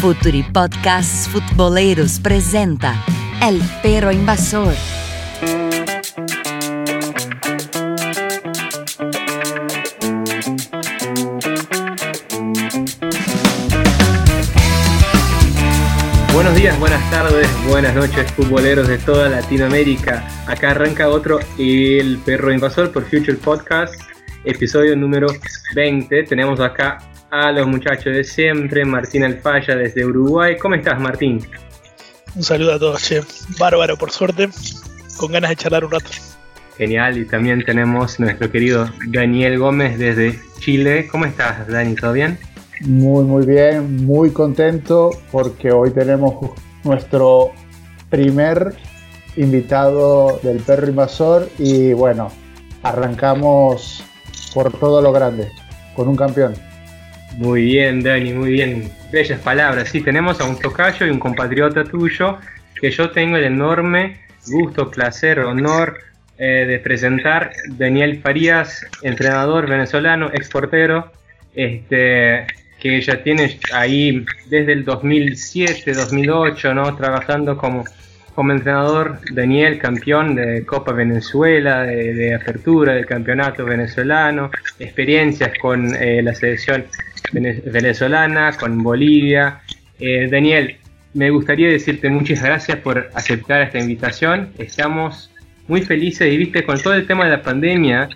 Futuri Podcasts Futboleros presenta El Perro Invasor. Buenos días, buenas tardes, buenas noches, futboleros de toda Latinoamérica. Acá arranca otro El Perro Invasor por Future Podcast, episodio número 20. Tenemos acá a los muchachos de siempre, Martín Alfaya desde Uruguay. ¿Cómo estás, Martín? Un saludo a todos, che. Bárbaro, por suerte, con ganas de charlar un rato. Genial, y también tenemos nuestro querido Daniel Gómez desde Chile. ¿Cómo estás, Dani? ¿Todo bien? Muy, muy bien, muy contento porque hoy tenemos nuestro primer invitado del perro invasor y bueno, arrancamos por todo lo grande, con un campeón. Muy bien, Dani, muy bien. Bellas palabras. Sí, tenemos a un tocayo y un compatriota tuyo que yo tengo el enorme gusto, placer, honor eh, de presentar. Daniel Farías, entrenador venezolano, exportero, este, que ya tiene ahí desde el 2007, 2008, ¿no? Trabajando como, como entrenador. Daniel, campeón de Copa Venezuela, de, apertura del campeonato venezolano, experiencias con eh, la selección venezolana, con Bolivia. Eh, Daniel, me gustaría decirte muchas gracias por aceptar esta invitación. Estamos muy felices y viste, con todo el tema de la pandemia,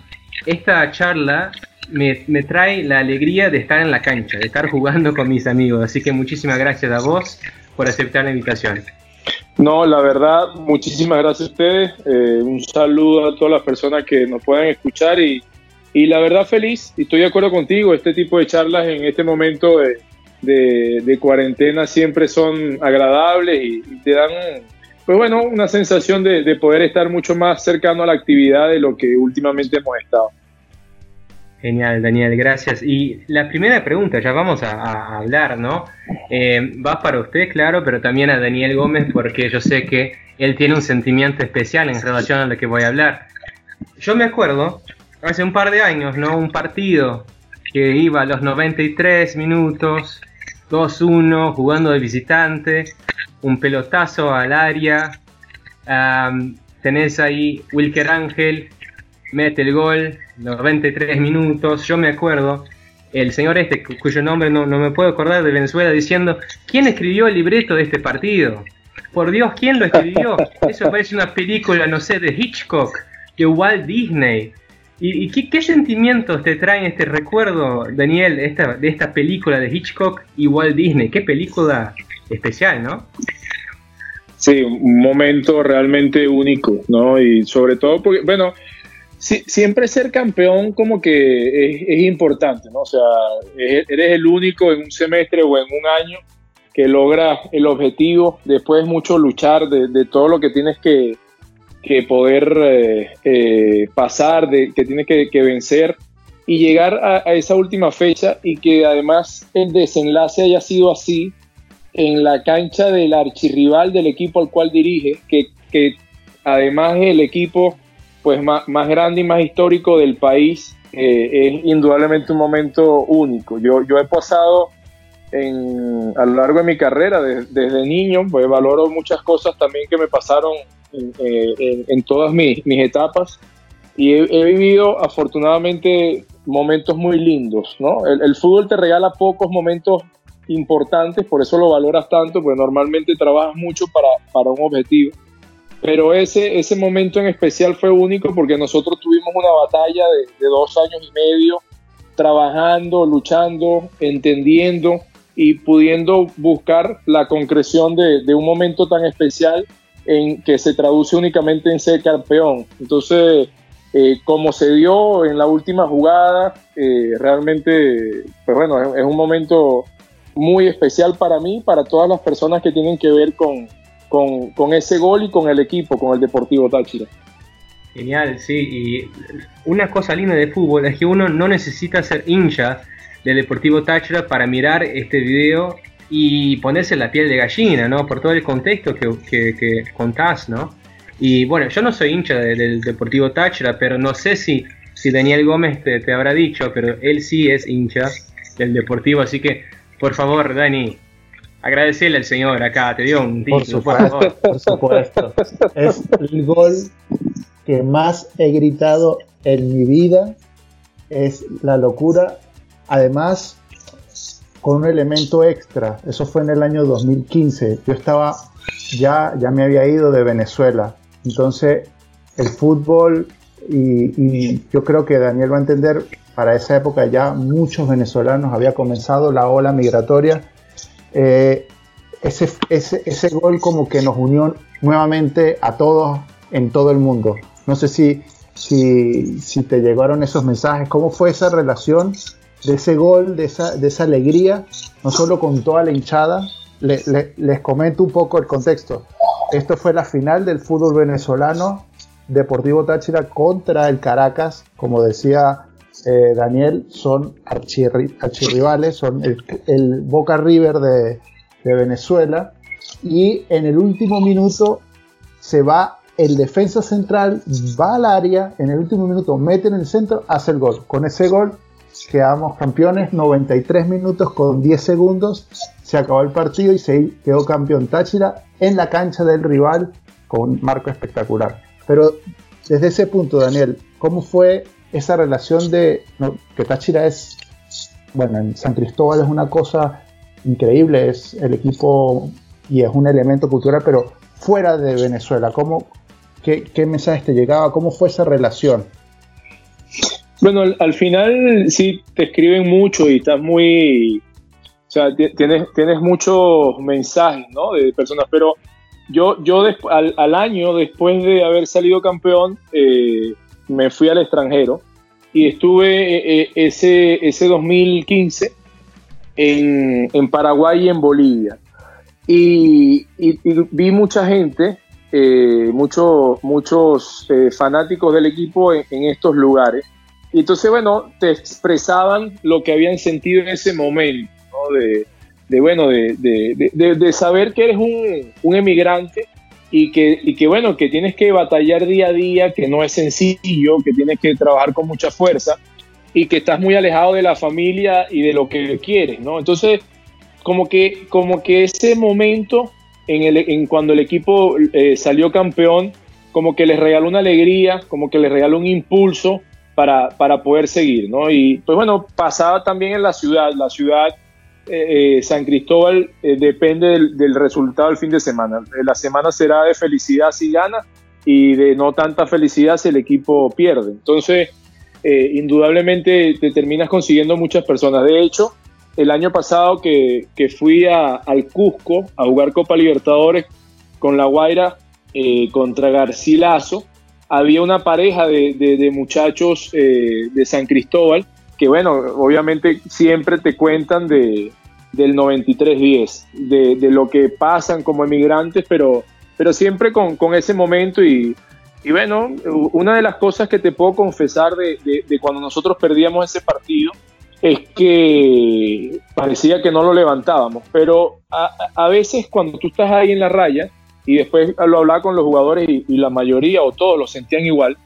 esta charla me, trae la alegría de estar en la cancha, de estar jugando con mis amigos. Así que muchísimas gracias a vos por aceptar la invitación. No, la verdad, muchísimas gracias a ustedes. Eh, un saludo a todas las personas que nos puedan escuchar y y la verdad feliz, y estoy de acuerdo contigo, este tipo de charlas en este momento de, cuarentena siempre son agradables y, te dan, pues bueno, una sensación de, de, poder estar mucho más cercano a la actividad de lo que últimamente hemos estado. Genial, Daniel, gracias. Y la primera pregunta, ya vamos a, hablar, ¿no? Eh, va para usted, claro, pero también a Daniel Gómez, porque yo sé que él tiene un sentimiento especial en relación a lo que voy a hablar. Yo me acuerdo hace un par de años, ¿no? Un partido que iba a los 93 minutos, 2-1, jugando de visitante, un pelotazo al área. tenés ahí Wilker Ángel, mete el gol, 93 minutos. Yo me acuerdo, el señor este, cuyo nombre no, no me puedo acordar de Venezuela, diciendo: ¿Quién escribió el libreto de este partido? Por Dios, ¿quién lo escribió? Eso parece una película, no sé, de Hitchcock, de Walt Disney. ¿Y, qué, sentimientos te traen este recuerdo, Daniel, esta, de esta película de Hitchcock y Walt Disney? Qué película especial, ¿no? Sí, un momento realmente único, ¿no? Y sobre todo porque, bueno, siempre ser campeón como que es, importante, ¿no? O sea, eres el único en un semestre o en un año que logra el objetivo, después mucho luchar de todo lo que tienes que, que poder eh, eh, pasar, de, que tiene que, vencer y llegar a, esa última fecha y que además el desenlace haya sido así en la cancha del archirrival del equipo al cual dirige, que, que además es el equipo pues más, más, grande y más histórico del país, eh, es indudablemente un momento único. Yo, yo he pasado en, a lo largo de mi carrera, desde niño, pues valoro muchas cosas también que me pasaron en, todas mis, etapas y he, vivido afortunadamente momentos muy lindos, ¿no? El, fútbol te regala pocos momentos importantes, por eso lo valoras tanto, porque normalmente trabajas mucho para, para un objetivo. Pero ese, ese momento en especial fue único porque nosotros tuvimos una batalla de, de dos años y medio trabajando, luchando, entendiendo y pudiendo buscar la concreción de, de un momento tan especial en que se traduce únicamente en ser campeón. Entonces, eh, como se dio en la última jugada, eh, realmente, pues bueno, es, un momento muy especial para mí, para todas las personas que tienen que ver con, con, ese gol y con el equipo, con el Deportivo Táchira. Genial, sí, y una cosa linda de fútbol es que uno no necesita ser hincha del Deportivo Táchira para mirar este video y ponerse la piel de gallina, ¿no? Por todo el contexto que, que, contás, ¿no? Y bueno, yo no soy hincha del Deportivo Táchira, pero no sé si, si Daniel Gómez te, habrá dicho, pero él sí es hincha del Deportivo, así que por favor, Dani, agradecerle al señor acá, te dio un por título, supuesto, por supuesto. Es el gol que más he gritado en mi vida. Es la locura. Además, con un elemento extra. Eso fue en el año 2015. Yo estaba, ya, ya me había ido de Venezuela. Entonces, el fútbol, y, yo creo que Daniel va a entender, para esa época ya muchos venezolanos había comenzado la ola migratoria. Eh, ese, ese, ese gol como que nos unió nuevamente a todos en todo el mundo. No sé si, si, si te llegaron esos mensajes, cómo fue esa relación de ese gol, de esa, de esa alegría, no solo con toda la hinchada. Le- le- les comento un poco el contexto. Esto fue la final del fútbol venezolano, Deportivo Táchira contra el Caracas, como decía eh, Daniel, son archirri- archirrivales, son el, el Boca River de, de Venezuela. Y en el último minuto se va el defensa central, va al área, en el último minuto mete en el centro, hace el gol. Con ese gol quedamos campeones, 93 minutos con 10 segundos, se acabó el partido y se quedó campeón Táchira en la cancha del rival con un marco espectacular. Pero desde ese punto, Daniel, ¿cómo fue esa relación de que Táchira es, bueno, en San Cristóbal es una cosa increíble, es el equipo y es un elemento cultural, pero fuera de Venezuela, ¿cómo, qué, qué mensajes te llegaba? ¿Cómo fue esa relación? Bueno, al, al final sí te escriben mucho y estás muy. O sea, ti- tienes, tienes muchos mensajes, ¿no? De personas, pero yo, yo al, al año después de haber salido campeón, eh, me fui al extranjero y estuve eh, eh, ese, ese 2015 en, en Paraguay y en Bolivia. Y, vi mucha gente, eh, muchos eh, fanáticos del equipo en, en estos lugares. Y entonces, bueno, te expresaban lo que habían sentido en ese momento, ¿no? De, bueno, de- de saber que eres un, un emigrante y que, y que, bueno, que tienes que batallar día a día, que no es sencillo, que tienes que trabajar con mucha fuerza y que estás muy alejado de la familia y de lo que quieres, ¿no? Entonces, como que, como que ese momento en, el, en cuando el equipo eh, salió campeón, como que les regaló una alegría, como que les regaló un impulso para, para poder seguir, ¿no? Y pues bueno, pasaba también en la ciudad, la ciudad eh, eh, San Cristóbal eh, depende del, resultado del fin de semana. La semana será de felicidad si gana y de no tanta felicidad si el equipo pierde. Entonces, indudablemente te terminas consiguiendo muchas personas. De hecho, el año pasado que, que fui a- al Cusco a jugar Copa Libertadores con La Guaira contra Garcilaso, había una pareja de, de- muchachos eh, de San Cristóbal que, bueno, obviamente siempre te cuentan de, del 93-10, de, de lo que pasan como emigrantes, pero, pero siempre con, con ese momento y, y bueno, una de las cosas que te puedo confesar de, de- de cuando nosotros perdíamos ese partido es que parecía que no lo levantábamos, pero a, a veces cuando tú estás ahí en la raya y después lo hablaba con los jugadores y, la mayoría o todos lo sentían igual,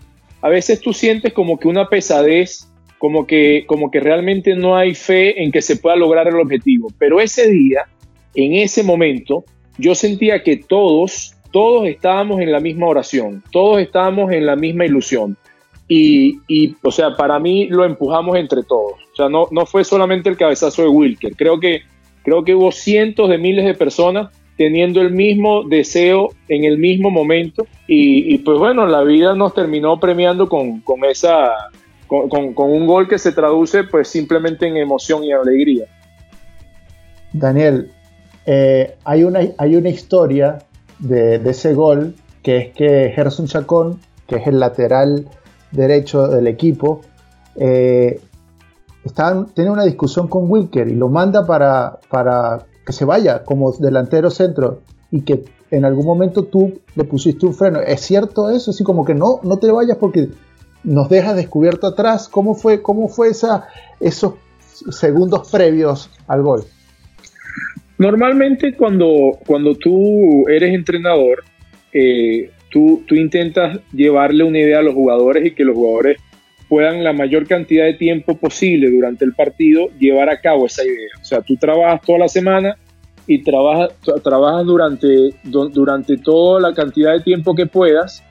a veces tú sientes como que una pesadez, como que, como que realmente no hay fe en que se pueda lograr el objetivo, pero ese día, en ese momento, yo sentía que todos, todos estábamos en la misma oración, todos estábamos en la misma ilusión. Y, y, o sea, para mí lo empujamos entre todos. O sea, no, no fue solamente el cabezazo de Wilker. Creo que, creo que hubo cientos de miles de personas teniendo el mismo deseo en el mismo momento. Y, pues bueno, la vida nos terminó premiando con, con esa, con, con- un gol que se traduce pues simplemente en emoción y alegría. Daniel, eh, hay, una, hay una historia de, ese gol que es que Gerson Chacón, que es el lateral derecho del equipo, eh, tiene una discusión con Wilker y lo manda para, para que se vaya como delantero centro y que en algún momento tú le pusiste un freno. ¿Es cierto eso? Así como que no, no te vayas porque nos dejas descubierto atrás. ¿Cómo fue, cómo fue esa, esos segundos previos al gol? Normalmente cuando, cuando tú eres entrenador, eh, tú, tú intentas llevarle una idea a los jugadores y que los jugadores puedan la mayor cantidad de tiempo posible durante el partido llevar a cabo esa idea. O sea, tú trabajas toda la semana y trabajas, trabajas durante, durante toda la cantidad de tiempo que puedas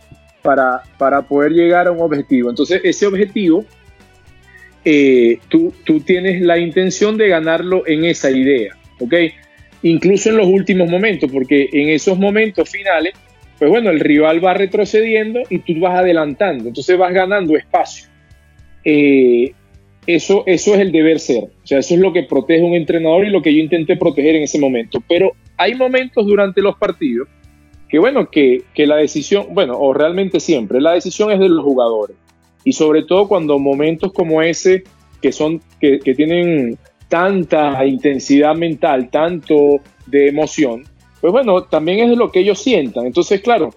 para, para poder llegar a un objetivo. Entonces, ese objetivo, eh, tú, tú tienes la intención de ganarlo en esa idea, ¿ok? Incluso en los últimos momentos, porque en esos momentos finales, pues bueno, el rival va retrocediendo y tú vas adelantando, entonces vas ganando espacio. Eh, eso, eso es el deber ser. O sea, eso es lo que protege un entrenador y lo que yo intenté proteger en ese momento. Pero hay momentos durante los partidos que, bueno, que, la decisión, bueno, o realmente siempre, la decisión es de los jugadores. Y sobre todo cuando momentos como ese, que son, que, que tienen tanta intensidad mental, tanto de emoción, pues bueno, también es de lo que ellos sientan. Entonces, claro,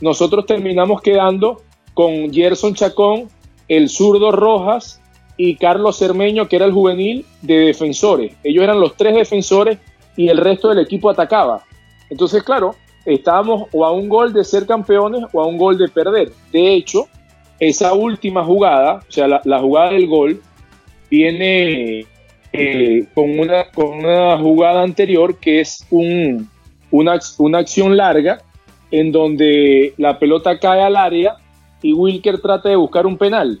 nosotros terminamos quedando con Gerson Chacón, el zurdo Rojas y Carlos Cermeño, que era el juvenil de defensores. Ellos eran los tres defensores y el resto del equipo atacaba. Entonces, claro, estábamos o a un gol de ser campeones o a un gol de perder. De hecho, esa última jugada, o sea, la, jugada del gol, viene eh, con, una, con una jugada anterior que es un, una, una acción larga en donde la pelota cae al área y Wilker trata de buscar un penal.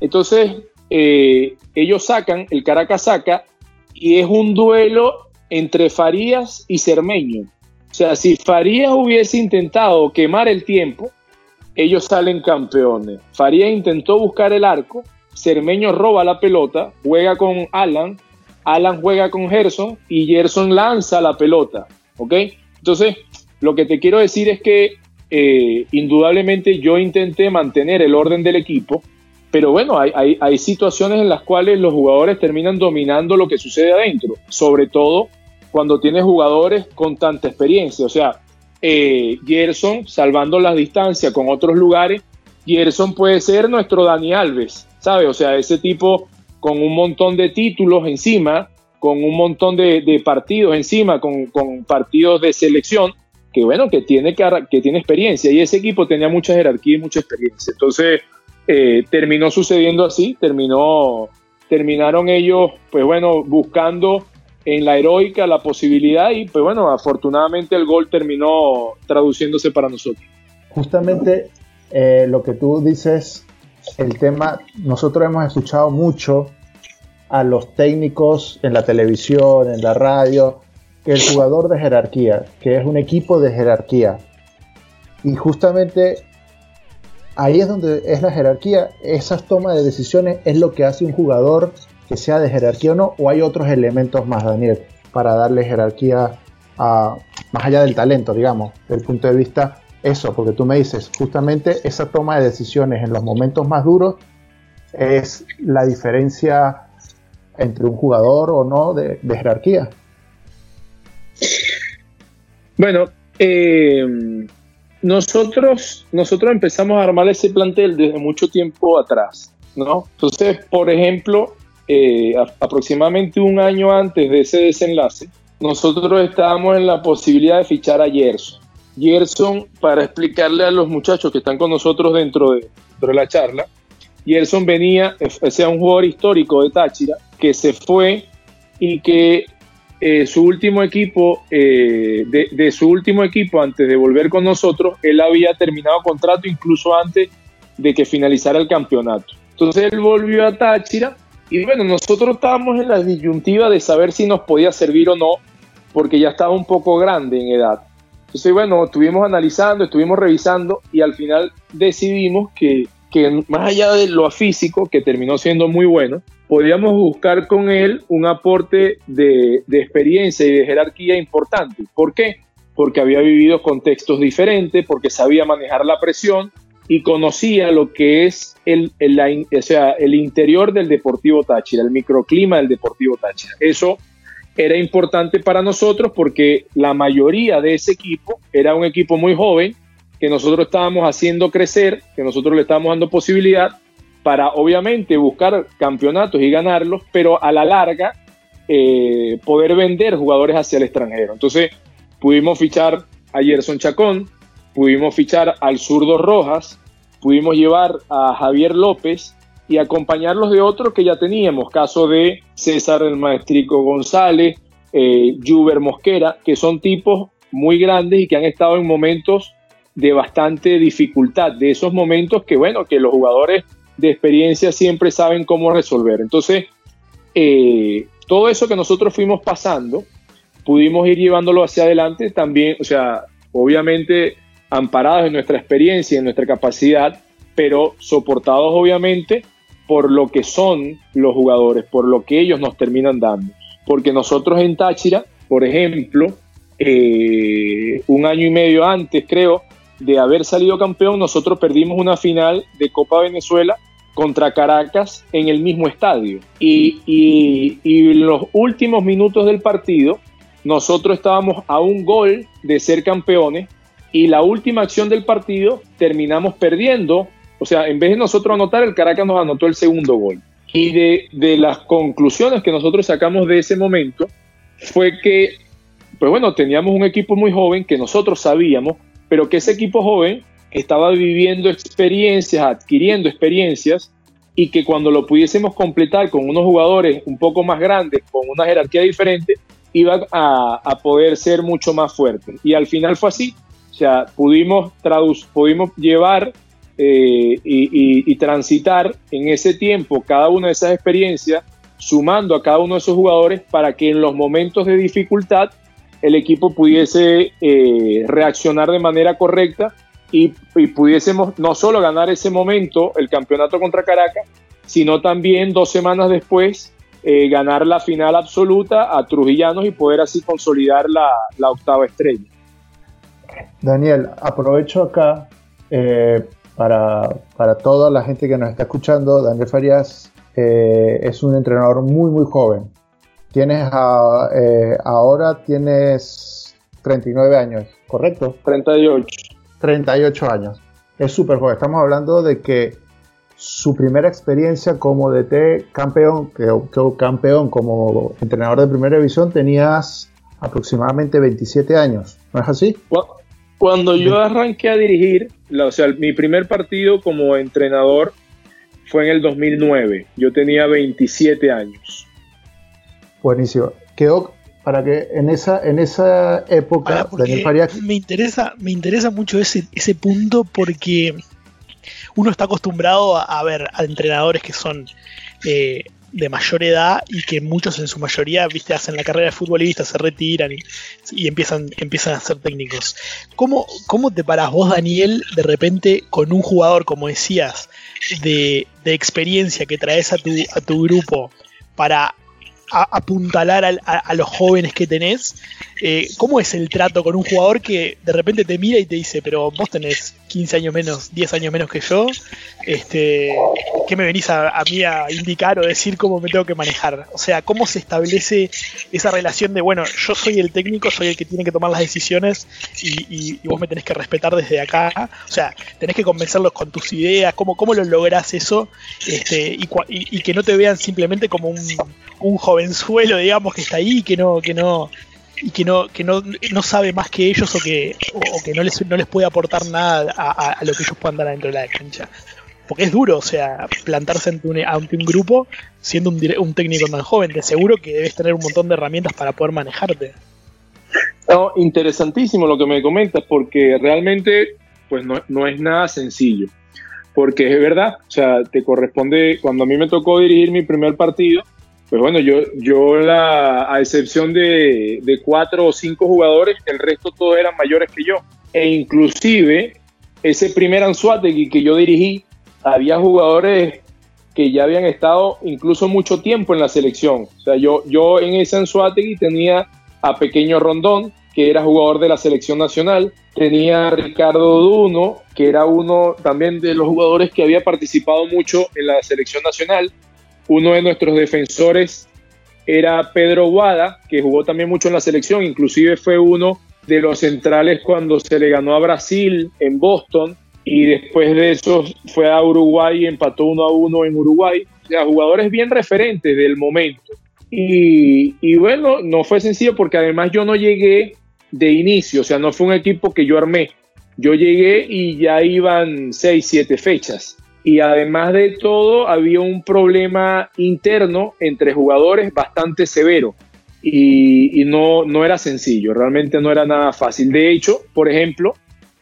Entonces, eh, ellos sacan, el Caracas saca, y es un duelo entre Farías y Cermeño. O sea, si Farías hubiese intentado quemar el tiempo, ellos salen campeones. Farías intentó buscar el arco, Cermeño roba la pelota, juega con Alan, Alan juega con Gerson y Gerson lanza la pelota. ¿Ok? Entonces, lo que te quiero decir es que eh, indudablemente yo intenté mantener el orden del equipo, pero bueno, hay, hay, situaciones en las cuales los jugadores terminan dominando lo que sucede adentro, sobre todo cuando tienes jugadores con tanta experiencia. O sea, eh, Gerson, salvando las distancias con otros lugares, Gerson puede ser nuestro Dani Alves, ¿sabe? O sea, ese tipo con un montón de títulos encima, con un montón de, partidos encima, con, con, partidos de selección, que bueno, que tiene, que, tiene experiencia. Y ese equipo tenía mucha jerarquía y mucha experiencia. Entonces, eh, terminó sucediendo así, terminó, terminaron ellos, pues bueno, buscando en la heroica la posibilidad y pues bueno, afortunadamente el gol terminó traduciéndose para nosotros. Justamente eh, lo que tú dices, el tema, nosotros hemos escuchado mucho a los técnicos en la televisión, en la radio, el jugador de jerarquía, que es un equipo de jerarquía. Y justamente ahí es donde es la jerarquía. Esas tomas de decisiones es lo que hace un jugador que sea de jerarquía o no, o hay otros elementos más, Daniel, para darle jerarquía más allá del talento, digamos, del punto de vista eso, porque tú me dices, justamente esa toma de decisiones en los momentos más duros es la diferencia entre un jugador o no de jerarquía. Bueno, eh, nosotros, nosotros empezamos a armar ese plantel desde mucho tiempo atrás, ¿no? Entonces, por ejemplo, eh, aproximadamente un año antes de ese desenlace, nosotros estábamos en la posibilidad de fichar a Gerson. Gerson, para explicarle a los muchachos que están con nosotros dentro de, dentro de la charla, Gerson venía, o sea, un jugador histórico de Táchira, que se fue y que eh, su último equipo, eh, de, su último equipo antes de volver con nosotros, él había terminado contrato incluso antes de que finalizara el campeonato. Entonces él volvió a Táchira y bueno, nosotros estábamos en la disyuntiva de saber si nos podía servir o no, porque ya estaba un poco grande en edad. Entonces bueno, estuvimos analizando, estuvimos revisando y al final decidimos que, que más allá de lo físico, que terminó siendo muy bueno, podíamos buscar con él un aporte de, experiencia y de jerarquía importante. ¿Por qué? Porque había vivido contextos diferentes, porque sabía manejar la presión y conocía lo que es el, o sea, el interior del Deportivo Táchira, el microclima del Deportivo Táchira. Eso era importante para nosotros porque la mayoría de ese equipo era un equipo muy joven que nosotros estábamos haciendo crecer, que nosotros le estábamos dando posibilidad para obviamente buscar campeonatos y ganarlos, pero a la larga eh, poder vender jugadores hacia el extranjero. Entonces pudimos fichar a Gerson Chacón, pudimos fichar al zurdo Rojas, pudimos llevar a Javier López y acompañarlos de otros que ya teníamos, caso de César el Maestrico González, eh, Juber Mosquera, que son tipos muy grandes y que han estado en momentos de bastante dificultad, de esos momentos que, bueno, que los jugadores de experiencia siempre saben cómo resolver. Entonces, eh, todo eso que nosotros fuimos pasando, pudimos ir llevándolo hacia adelante también, o sea, obviamente amparados en nuestra experiencia, en nuestra capacidad, pero soportados obviamente por lo que son los jugadores, por lo que ellos nos terminan dando. Porque nosotros en Táchira, por ejemplo, eh, un año y medio antes, creo, de haber salido campeón, nosotros perdimos una final de Copa Venezuela contra Caracas en el mismo estadio. Y, y, en los últimos minutos del partido, nosotros estábamos a un gol de ser campeones y la última acción del partido terminamos perdiendo. O sea, en vez de nosotros anotar, el Caracas nos anotó el segundo gol. Y de, de las conclusiones que nosotros sacamos de ese momento fue que, pues bueno, teníamos un equipo muy joven que nosotros sabíamos pero que ese equipo joven estaba viviendo experiencias, adquiriendo experiencias y que cuando lo pudiésemos completar con unos jugadores un poco más grandes, con una jerarquía diferente, iba a, poder ser mucho más fuerte. Y al final fue así. O sea, pudimos, pudimos llevar eh, y, transitar en ese tiempo cada una de esas experiencias, sumando a cada uno de esos jugadores para que en los momentos de dificultad el equipo pudiese eh, reaccionar de manera correcta y, pudiésemos no solo ganar ese momento el campeonato contra Caracas, sino también dos semanas después eh, ganar la final absoluta a Trujillanos y poder así consolidar la, octava estrella. Daniel, aprovecho acá eh, para, para, toda la gente que nos está escuchando. Daniel Farías es un entrenador muy, muy joven. Tienes eh, ahora tienes 39 años, ¿correcto? 38. 38 años. Es súper joven. Estamos hablando de que su primera experiencia como DT campeón, que, campeón como entrenador de primera división, tenías aproximadamente 27 años. ¿No es así? Cuando yo arranqué a dirigir, o sea, mi primer partido como entrenador fue en el 2009. Yo tenía 27 años. Buenísimo. Quedó para que en esa, en esa época me interesa, me interesa mucho ese, ese punto porque uno está acostumbrado a, ver a entrenadores que son eh, de mayor edad y que muchos en su mayoría, viste, hacen la carrera de futbolista, se retiran y, empiezan, empiezan a ser técnicos. ¿Cómo, ¿Cómo te paras vos, Daniel, de repente con un jugador, como decías, de, de experiencia que traes a tu, a tu grupo para apuntalar a, los jóvenes que tenés. Eh, ¿Cómo es el trato con un jugador que de repente te mira y te dice, pero vos tenés 15 años menos, 10 años menos que yo? Este, ¿Qué me venís a, mí a indicar o decir cómo me tengo que manejar? O sea, ¿cómo se establece esa relación de, bueno, yo soy el técnico, soy el que tiene que tomar las decisiones y, vos me tenés que respetar desde acá? O sea, tenés que convencerlos con tus ideas, ¿cómo, cómo lo lográs eso? Este, y, que no te vean simplemente como un, un jovenzuelo, digamos, que está ahí que no, que no, y que no, que no, no sabe más que ellos o que, o, que no les, no les puede aportar nada a, lo que ellos puedan dar dentro de la cancha. Porque es duro, o sea, plantarse ante un, ante un grupo siendo un, un técnico tan joven. De seguro que debes tener un montón de herramientas para poder manejarte. No, interesantísimo lo que me comentas, porque realmente pues no, no es nada sencillo. Porque es verdad, o sea, te corresponde, cuando a mí me tocó dirigir mi primer partido, pues bueno, yo, yo la, a excepción de, cuatro o cinco jugadores, el resto todos eran mayores que yo. E inclusive ese primer Anzuategui que yo dirigí, había jugadores que ya habían estado incluso mucho tiempo en la selección. O sea, yo, yo en ese Anzuategui tenía a Pequeño Rondón, que era jugador de la selección nacional, tenía a Ricardo Duno, que era uno también de los jugadores que había participado mucho en la selección nacional, uno de nuestros defensores era Pedro Guada, que jugó también mucho en la selección, inclusive fue uno de los centrales cuando se le ganó a Brasil en Boston y después de eso fue a Uruguay y empató uno a uno en Uruguay. O sea, jugadores bien referentes del momento. Y, bueno, no fue sencillo porque además yo no llegué de inicio, o sea, no fue un equipo que yo armé. Yo llegué y ya iban seis, siete fechas y además de todo había un problema interno entre jugadores bastante severo. y, no, no era sencillo, realmente no era nada fácil. De hecho, por ejemplo,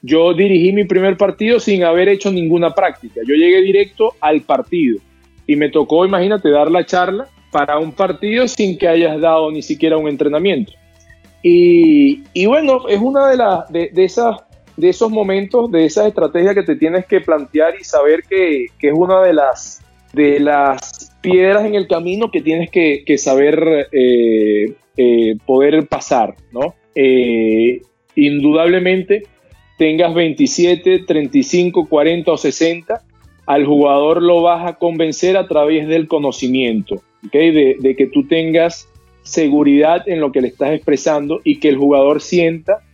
yo dirigí mi primer partido sin haber hecho ninguna práctica. Yo llegué directo al partido y me tocó, imagínate, dar la charla para un partido sin que hayas dado ni siquiera un entrenamiento. Y, y bueno, es una de, las de, esas, de esos momentos, de esas estrategias que te tienes que plantear y saber que, que es una de las, de las piedras en el camino que tienes que, saber eh, eh, poder pasar, ¿no? Eh, indudablemente tengas 27, 35, 40 o 60, al jugador lo vas a convencer a través del conocimiento, ¿okay? de, que tú tengas seguridad en lo que le estás expresando y que el jugador sienta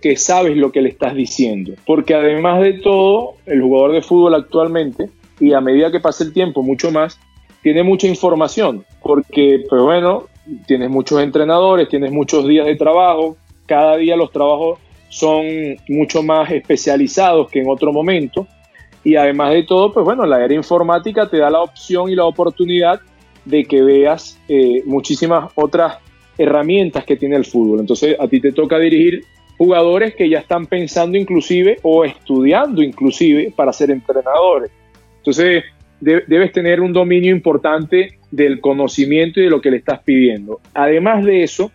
que, sabes lo que le estás diciendo. Porque además de todo, el jugador de fútbol actualmente, y a medida que pasa el tiempo, mucho más, tiene mucha información. Porque, pues bueno, tienes muchos entrenadores, tienes muchos días de trabajo, cada día los trabajos son mucho más especializados que en otro momento. Y además de todo, pues bueno, la era informática te da la opción y la oportunidad de que veas eh, muchísimas otras herramientas que tiene el fútbol. Entonces a ti te toca dirigir jugadores que ya están pensando inclusive o estudiando inclusive para ser entrenadores. Entonces debes tener un dominio importante del conocimiento y de lo que le estás pidiendo. Además de eso,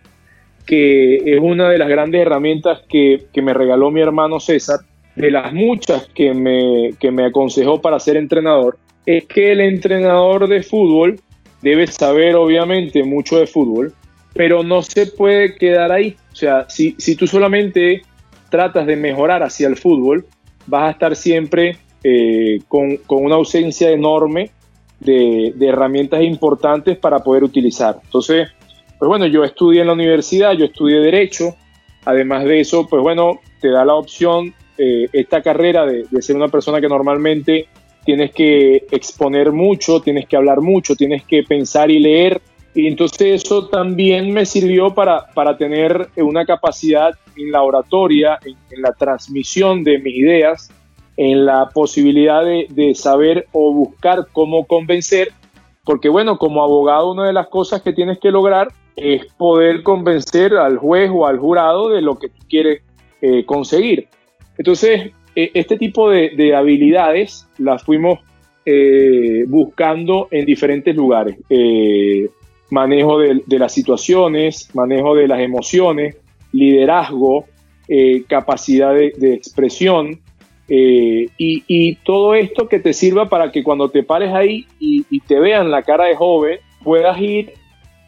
que es una de las grandes herramientas que, me regaló mi hermano César, de las muchas que me, que me aconsejó para ser entrenador, es que el entrenador de fútbol debe saber obviamente mucho de fútbol, pero no se puede quedar ahí. O sea, si, si tú solamente tratas de mejorar hacia el fútbol, vas a estar siempre eh, con, con, una ausencia enorme de, de herramientas importantes para poder utilizar. Entonces, pues bueno, yo estudié en la universidad, yo estudié Derecho, además de eso, pues bueno, te da la opción eh, esta carrera de, ser una persona que normalmente tienes que exponer mucho, tienes que hablar mucho, tienes que pensar y leer. Y entonces eso también me sirvió para, para tener una capacidad en la oratoria, en, la transmisión de mis ideas, en la posibilidad de, de saber o buscar cómo convencer porque bueno, como abogado una de las cosas que tienes que lograr es poder convencer al juez o al jurado de lo que tú quieres eh, conseguir. Entonces, e, este tipo de, habilidades las fuimos eh, buscando en diferentes lugares. Eh, manejo de, las situaciones, manejo de las emociones, liderazgo, capacidad de, expresión, y, todo esto que te sirva para que cuando te pares ahí y, te vean la cara de joven, puedas ir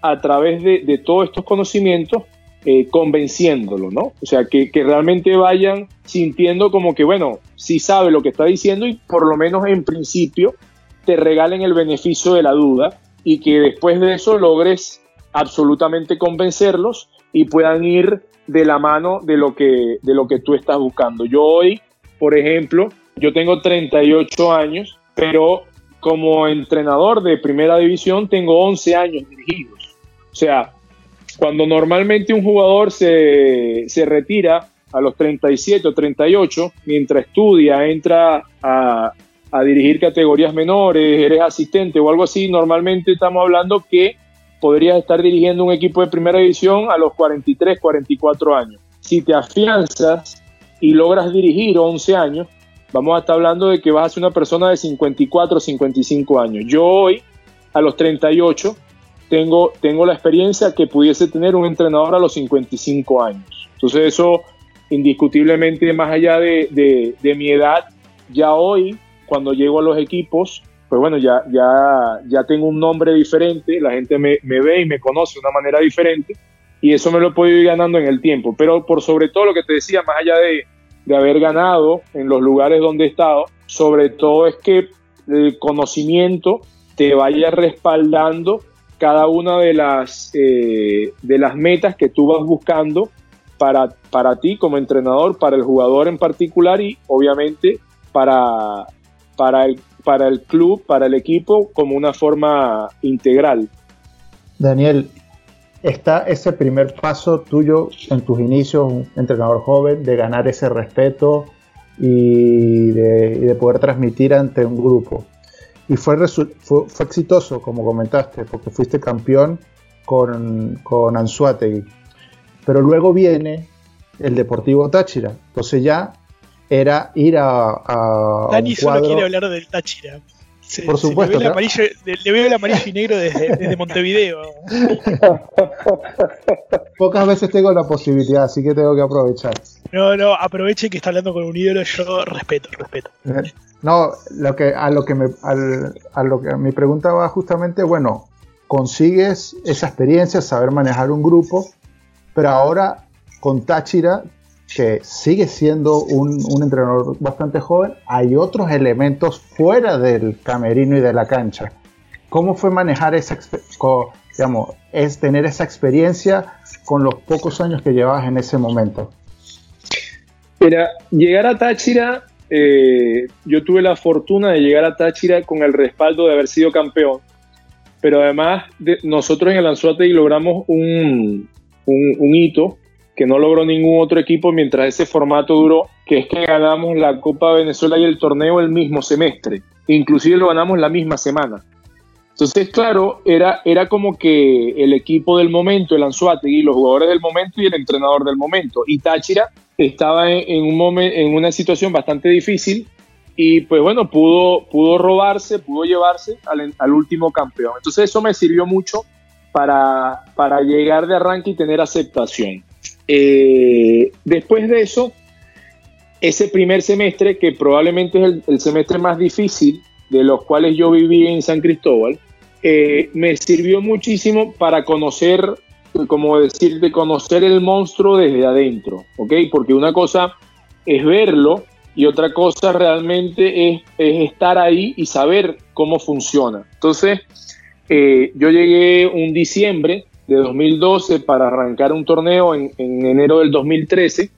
a través de, todos estos conocimientos eh, convenciéndolo, ¿no? O sea, que, realmente vayan sintiendo como que, bueno, sí sabe lo que está diciendo y por lo menos en principio te regalen el beneficio de la duda y que después de eso logres absolutamente convencerlos y puedan ir de la mano de lo que, de lo que tú estás buscando. Yo hoy, por ejemplo, yo tengo 38 años, pero como entrenador de primera división tengo 11 años dirigidos. O sea, cuando normalmente un jugador se, retira a los 37 o 38, mientras estudia, entra a, dirigir categorías menores, eres asistente o algo así, normalmente estamos hablando que podrías estar dirigiendo un equipo de primera división a los 43, 44 años. Si te afianzas y logras dirigir 11 años, vamos a estar hablando de que vas a ser una persona de 54, 55 años. Yo hoy, a los 38, tengo, tengo la experiencia que pudiese tener un entrenador a los 55 años. Entonces eso indiscutiblemente más allá de, mi edad, ya hoy cuando llego a los equipos, pues bueno, ya, ya, ya tengo un nombre diferente, la gente me, ve y me conoce de una manera diferente y eso me lo he podido ir ganando en el tiempo. Pero por sobre todo lo que te decía, más allá de, de haber ganado en los lugares donde he estado, sobre todo es que el conocimiento te vaya respaldando cada una de las, eh, de las metas que tú vas buscando para, para ti como entrenador, para el jugador en particular y obviamente para, para, el, para el club, para el equipo como una forma integral. Daniel, está ese primer paso tuyo en tus inicios, entrenador joven, de ganar ese respeto y de, y de poder transmitir ante un grupo y fue, fue, exitoso, como comentaste, porque fuiste campeón con, con Anzuategui. Pero luego viene el Deportivo Táchira. Entonces ya era ir a. a Dani solo quiere hablar del Táchira. Por supuesto. le, veo el amarillo, y negro desde, Montevideo. Pocas veces tengo la posibilidad, así que tengo que aprovechar. No, no, aproveche que está hablando con un ídolo, yo respeto, respeto. Eh, no, lo que, a lo que me, a lo que me preguntaba justamente, bueno, consigues esa experiencia, saber manejar un grupo, pero ahora con Táchira que sigue siendo un, entrenador bastante joven, hay otros elementos fuera del camerino y de la cancha. ¿Cómo fue manejar esa, digamos, es tener esa experiencia con los pocos años que llevabas en ese momento? Mira, llegar a Táchira, eh, yo tuve la fortuna de llegar a Táchira con el respaldo de haber sido campeón, pero además nosotros en el Anzuategui logramos un, un hito que no logró ningún otro equipo mientras ese formato duró, que es que ganamos la Copa Venezuela y el torneo el mismo semestre, inclusive lo ganamos la misma semana. Entonces, claro, era, era como que el equipo del momento, el Anzuategui, los jugadores del momento y el entrenador del momento. Y Táchira estaba en, un momento, en una situación bastante difícil y pues bueno, pudo, pudo robarse, pudo llevarse al, al último campeón. Entonces eso me sirvió mucho para, para llegar de arranque y tener aceptación. Eh, después de eso, ese primer semestre, que probablemente es el, semestre más difícil de los cuales yo viví en San Cristóbal, eh, me sirvió muchísimo para conocer, como decir, de conocer el monstruo desde adentro, ¿ok? Porque una cosa es verlo y otra cosa realmente es, estar ahí y saber cómo funciona. Entonces, eh, yo llegué un diciembre de 2012 para arrancar un torneo en, enero del 2013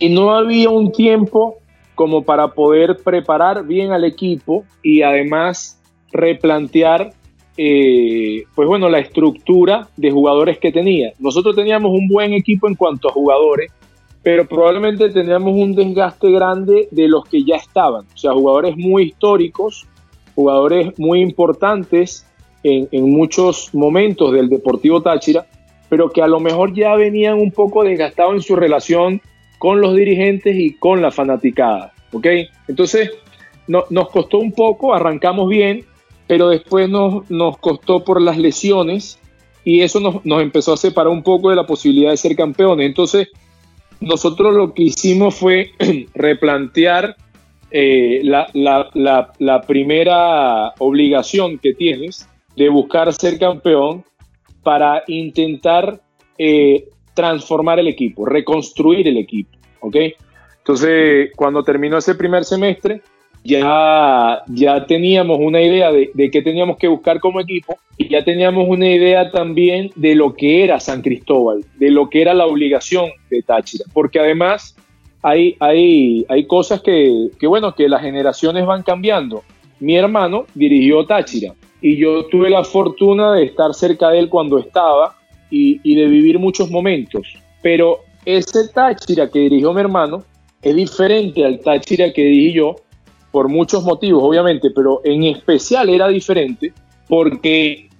y no había un tiempo como para poder preparar bien al equipo y además replantear eh, pues bueno la estructura de jugadores que tenía. Nosotros teníamos un buen equipo en cuanto a jugadores, pero probablemente teníamos un desgaste grande de los que ya estaban, o sea, jugadores muy históricos, jugadores muy importantes en, muchos momentos del Deportivo Táchira, pero que a lo mejor ya venían un poco desgastados en su relación con los dirigentes y con la fanaticada. ¿ok? Entonces, no, nos costó un poco, arrancamos bien, pero después nos, nos costó por las lesiones y eso nos, nos, empezó a separar un poco de la posibilidad de ser campeones. Entonces, nosotros lo que hicimos fue replantear eh, la, la, primera obligación que tienes de buscar ser campeón para intentar eh, transformar el equipo, reconstruir el equipo, ¿ok? Entonces, cuando terminó ese primer semestre, ya, ya teníamos una idea de, de qué teníamos que buscar como equipo y ya teníamos una idea también de lo que era San Cristóbal, de lo que era la obligación de Táchira, porque además hay, hay, hay cosas que, que, bueno, que las generaciones van cambiando. Mi hermano dirigió Táchira, y yo tuve la fortuna de estar cerca de él cuando estaba y, de vivir muchos momentos. Pero ese Táchira que dirigió mi hermano es diferente al Táchira que dirigí yo por muchos motivos, obviamente, pero en especial era diferente porque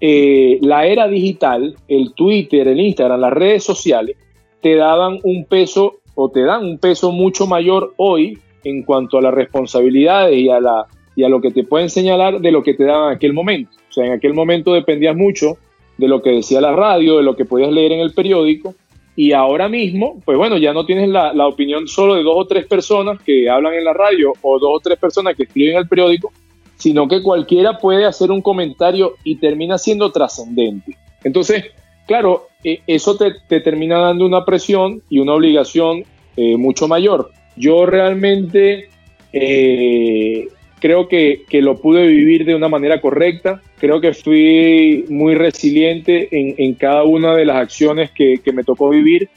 eh, la era digital, el Twitter, el Instagram, las redes sociales, te daban un peso o te dan un peso mucho mayor hoy en cuanto a las responsabilidades y a la y a lo que te pueden señalar de lo que te daban en aquel momento. O sea, en aquel momento dependías mucho de lo que decía la radio, de lo que podías leer en el periódico, y ahora mismo, pues bueno, ya no tienes la, la, opinión solo de dos o tres personas que hablan en la radio o dos o tres personas que escriben en el periódico, sino que cualquiera puede hacer un comentario y termina siendo trascendente. Entonces, claro, eh, eso te, te, termina dando una presión y una obligación eh, mucho mayor. Yo realmente eh, creo que, lo pude vivir de una manera correcta, creo que fui muy resiliente en, cada una de las acciones que, me tocó vivir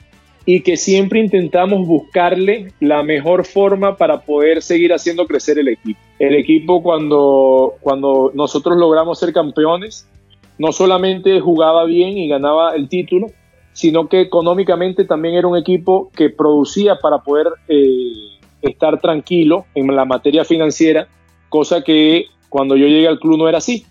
y que siempre intentamos buscarle la mejor forma para poder seguir haciendo crecer el equipo. El equipo cuando, cuando nosotros logramos ser campeones, no solamente jugaba bien y ganaba el título, sino que económicamente también era un equipo que producía para poder eh, estar tranquilo en la materia financiera cosa que cuando yo llegué al club no era así.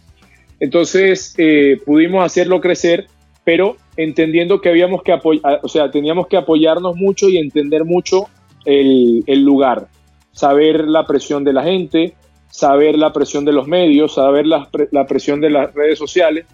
Entonces eh, pudimos hacerlo crecer, pero entendiendo que habíamos que apoyar, o sea, teníamos que apoyarnos mucho y entender mucho el, lugar, saber la presión de la gente, saber la presión de los medios, saber la, presión de las redes sociales,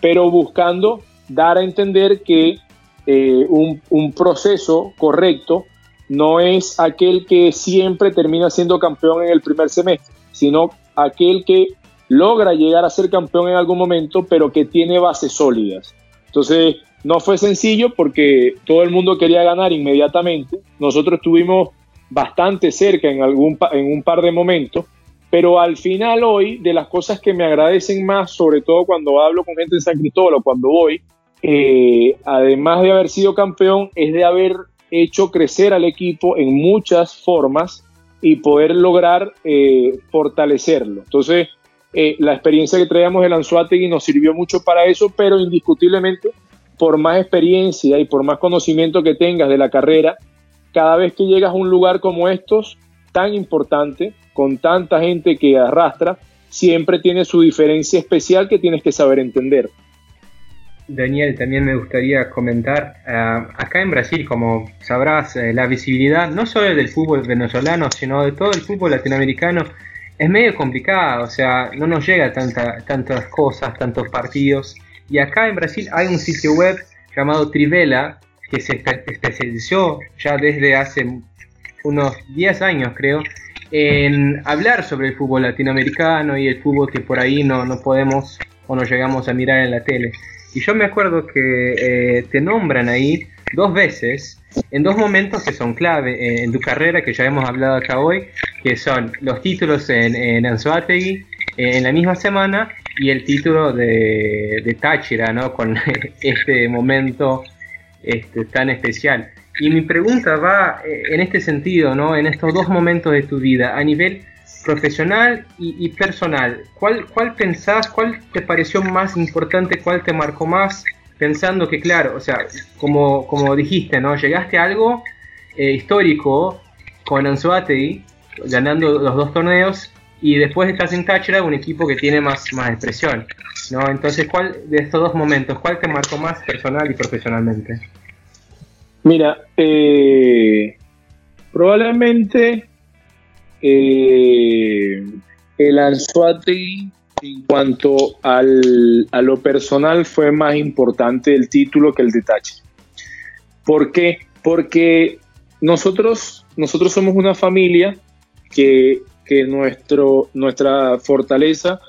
pero buscando dar a entender que eh, un, un, proceso correcto no es aquel que siempre termina siendo campeón en el primer semestre, sino aquel que logra llegar a ser campeón en algún momento, pero que tiene bases sólidas. Entonces, no fue sencillo porque todo el mundo quería ganar inmediatamente. Nosotros estuvimos bastante cerca en, algún, en un par de momentos, pero al final hoy, de las cosas que me agradecen más, sobre todo cuando hablo con gente en San Cristóbal o cuando voy, eh, además de haber sido campeón, es de haber hecho crecer al equipo en muchas formas y poder lograr eh, fortalecerlo. Entonces, eh, la experiencia que traíamos del Anzuategui nos sirvió mucho para eso, pero indiscutiblemente, por más experiencia y por más conocimiento que tengas de la carrera, cada vez que llegas a un lugar como estos, tan importante, con tanta gente que arrastra, siempre tiene su diferencia especial que tienes que saber entender. Daniel, también me gustaría comentar, eh, acá en Brasil, como sabrás, eh, la visibilidad no solo del fútbol venezolano, sino de todo el fútbol latinoamericano es medio complicada, o sea, no nos llega tanta, tantas cosas, tantos partidos. Y acá en Brasil hay un sitio web llamado Trivela, que se especializó ya desde hace unos 10 años, creo, en hablar sobre el fútbol latinoamericano y el fútbol que por ahí no, no podemos o no llegamos a mirar en la tele. Y yo me acuerdo que eh, te nombran ahí dos veces, en dos momentos que son clave eh, en tu carrera, que ya hemos hablado acá hoy, que son los títulos en, en Anzuategui eh, en la misma semana y el título de, de Táchira, ¿no? Con este momento este, tan especial. Y mi pregunta va en este sentido, ¿no? En estos dos momentos de tu vida, a nivel profesional y, personal, ¿cuál, ¿cuál pensás, cuál te pareció más importante, cuál te marcó más? Pensando que, claro, o sea, como, como dijiste, ¿no? Llegaste a algo eh, histórico con Anzuategui, ganando los dos torneos, y después estás en Táchira, un equipo que tiene más, más expresión, ¿no? Entonces, ¿cuál de estos dos momentos, cuál te marcó más personal y profesionalmente? Mira, eh, probablemente eh, el Anzuati en cuanto al, a lo personal fue más importante el título que el detalle. ¿Por qué? Porque nosotros, nosotros somos una familia que, nuestro, nuestra fortaleza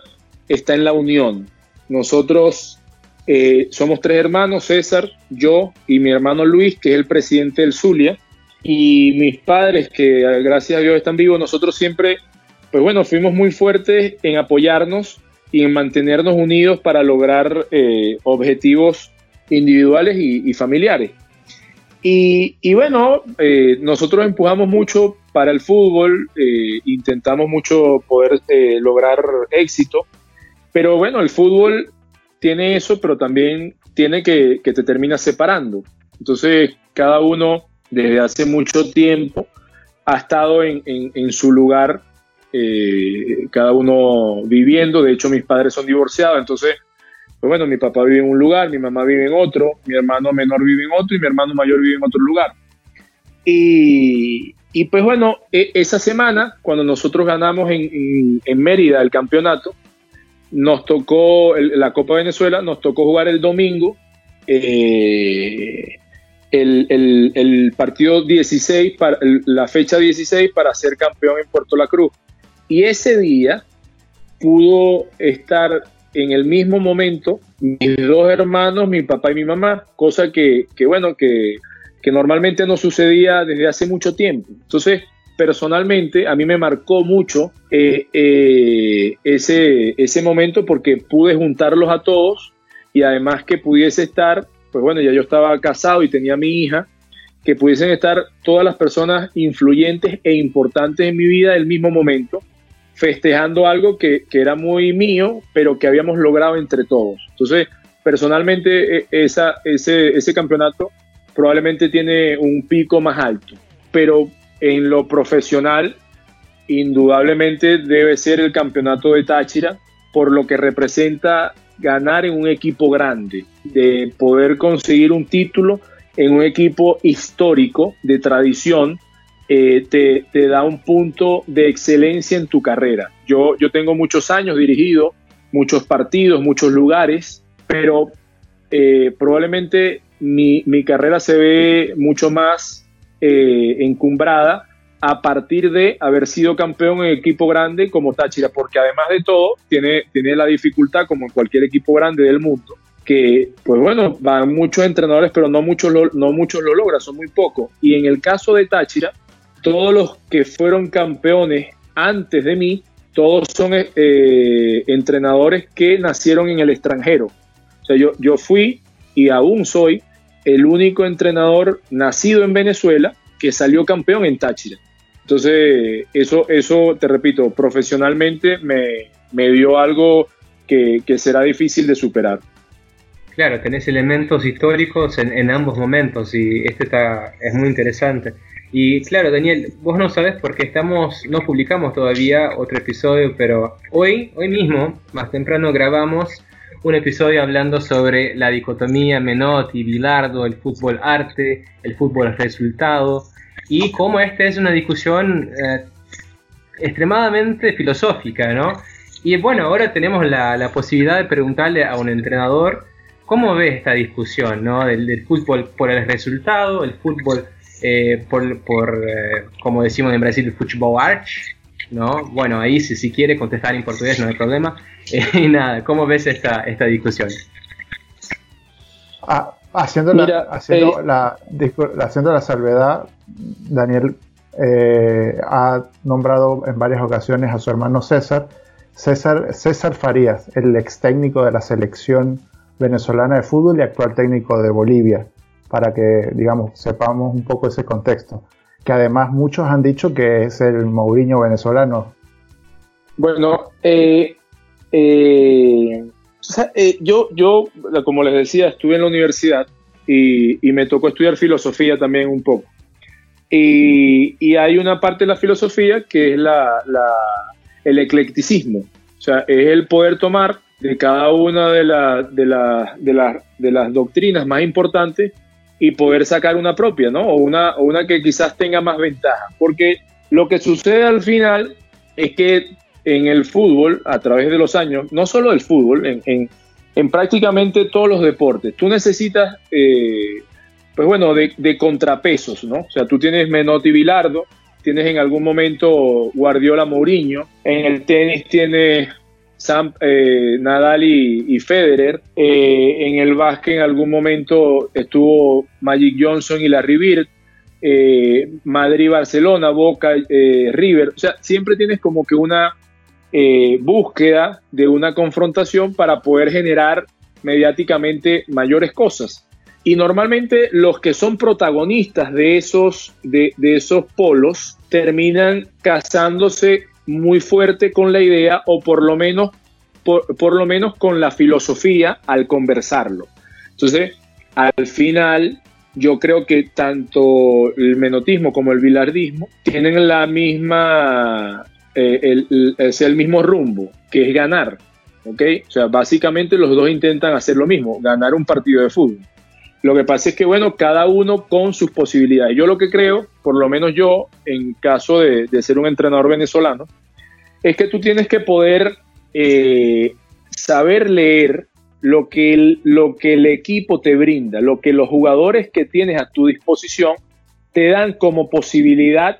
está en la unión. Nosotros eh, somos tres hermanos, César, yo y mi hermano Luis, que es el presidente del Zulia y mis padres, que gracias a Dios están vivos, nosotros siempre, pues bueno, fuimos muy fuertes en apoyarnos y en mantenernos unidos para lograr eh, objetivos individuales y, familiares. Y, bueno, eh, nosotros empujamos mucho para el fútbol, eh, intentamos mucho poder lograr éxito, pero bueno, el fútbol tiene eso, pero también tiene que, que te termina separando. Entonces, cada uno desde hace mucho tiempo, ha estado en, su lugar, eh, cada uno viviendo. De hecho, mis padres son divorciados, entonces, pues bueno, mi papá vive en un lugar, mi mamá vive en otro, mi hermano menor vive en otro y mi hermano mayor vive en otro lugar. Y, pues bueno, e, esa semana, cuando nosotros ganamos en, Mérida el campeonato, nos tocó la Copa Venezuela, nos tocó jugar el domingo. Eh, el, partido 16, para, la fecha 16 para ser campeón en Puerto La Cruz. Y ese día pudo estar en el mismo momento mis dos hermanos, mi papá y mi mamá, cosa que, bueno, que, normalmente no sucedía desde hace mucho tiempo. Entonces, personalmente, a mí me marcó mucho eh, eh, ese, ese momento porque pude juntarlos a todos y además que pudiese estar pues bueno, ya yo estaba casado y tenía mi hija, que pudiesen estar todas las personas influyentes e importantes en mi vida el mismo momento, festejando algo que, era muy mío, pero que habíamos logrado entre todos. Entonces, personalmente, e, esa, ese, ese campeonato probablemente tiene un pico más alto, pero en lo profesional, indudablemente debe ser el campeonato de Táchira, por lo que representa ganar en un equipo grande, de poder conseguir un título en un equipo histórico de tradición, eh, te, da un punto de excelencia en tu carrera. Yo, yo tengo muchos años dirigido, muchos partidos, muchos lugares, pero eh, probablemente mi, carrera se ve mucho más eh, encumbrada a partir de haber sido campeón en equipo grande como Táchira, porque además de todo tiene, tiene la dificultad como en cualquier equipo grande del mundo, que pues bueno, van muchos entrenadores, pero no muchos lo, no muchos lo logran, son muy pocos. Y en el caso de Táchira, todos los que fueron campeones antes de mí, todos son eh, entrenadores que nacieron en el extranjero. O sea, yo, yo fui y aún soy el único entrenador nacido en Venezuela que salió campeón en Táchira. Entonces, eso, eso te repito, profesionalmente me, dio algo que, será difícil de superar. Claro, tenés elementos históricos en, ambos momentos y este está, es muy interesante. Y claro, Daniel, vos no sabes porque estamos, no publicamos todavía otro episodio, pero hoy, hoy mismo, más temprano grabamos un episodio hablando sobre la dicotomía Menotti, Bilardo, el fútbol arte, el fútbol resultado, y cómo esta es una discusión eh, extremadamente filosófica, ¿no? Y bueno, ahora tenemos la, posibilidad de preguntarle a un entrenador cómo ve esta discusión, ¿no? Del, fútbol por el resultado, el fútbol eh, por, por eh, como decimos en Brasil, el fútbol arch, ¿no? Bueno, ahí si, si quiere contestar en portugués no hay problema. y nada, ¿cómo ves esta, esta discusión? Ah, haciendo, la, haciendo, la, haciendo la salvedad, Daniel eh, ha nombrado en varias ocasiones a su hermano César. César, César Farías, el ex técnico de la selección venezolana de fútbol y actual técnico de Bolivia, para que, digamos, sepamos un poco ese contexto. Que además muchos han dicho que es el Mourinho venezolano. Bueno, eh, eh, yo, yo, como les decía, estuve en la universidad y me tocó estudiar filosofía también un poco. Y, hay una parte de la filosofía que es la, el eclecticismo. O sea, es el poder tomar de cada una de, de, de, de las doctrinas más importantes y poder sacar una propia, ¿no? O una, o una que quizás tenga más ventaja. Porque lo que sucede al final es que en el fútbol, a través de los años, no solo el fútbol, en, en, prácticamente todos los deportes, tú necesitas eh, pues bueno, de, contrapesos, ¿no? O sea, tú tienes Menotti Bilardo, tienes en algún momento Guardiola Mourinho, en el tenis tienes Sam, eh, Nadal y, Federer, eh, en el básquet en algún momento estuvo Magic Johnson y Larry Bird, eh, Madrid-Barcelona, Boca, River, o sea, siempre tienes como que una búsqueda de una confrontación para poder generar mediáticamente mayores cosas. Y normalmente los que son protagonistas de esos, de, esos polos terminan casándose muy fuerte con la idea o por lo menos, por, lo menos con la filosofía al conversarlo. Entonces, al final, yo creo que tanto el menotismo como el bilardismo tienen la misma, eh, el, el, mismo rumbo, que es ganar. ¿ok? O sea, básicamente los dos intentan hacer lo mismo, ganar un partido de fútbol. Lo que pasa es que, bueno, cada uno con sus posibilidades. Yo lo que creo, por lo menos yo, en caso de, ser un entrenador venezolano, es que tú tienes que poder eh, saber leer lo que, el, lo que el equipo te brinda, lo que los jugadores que tienes a tu disposición te dan como posibilidad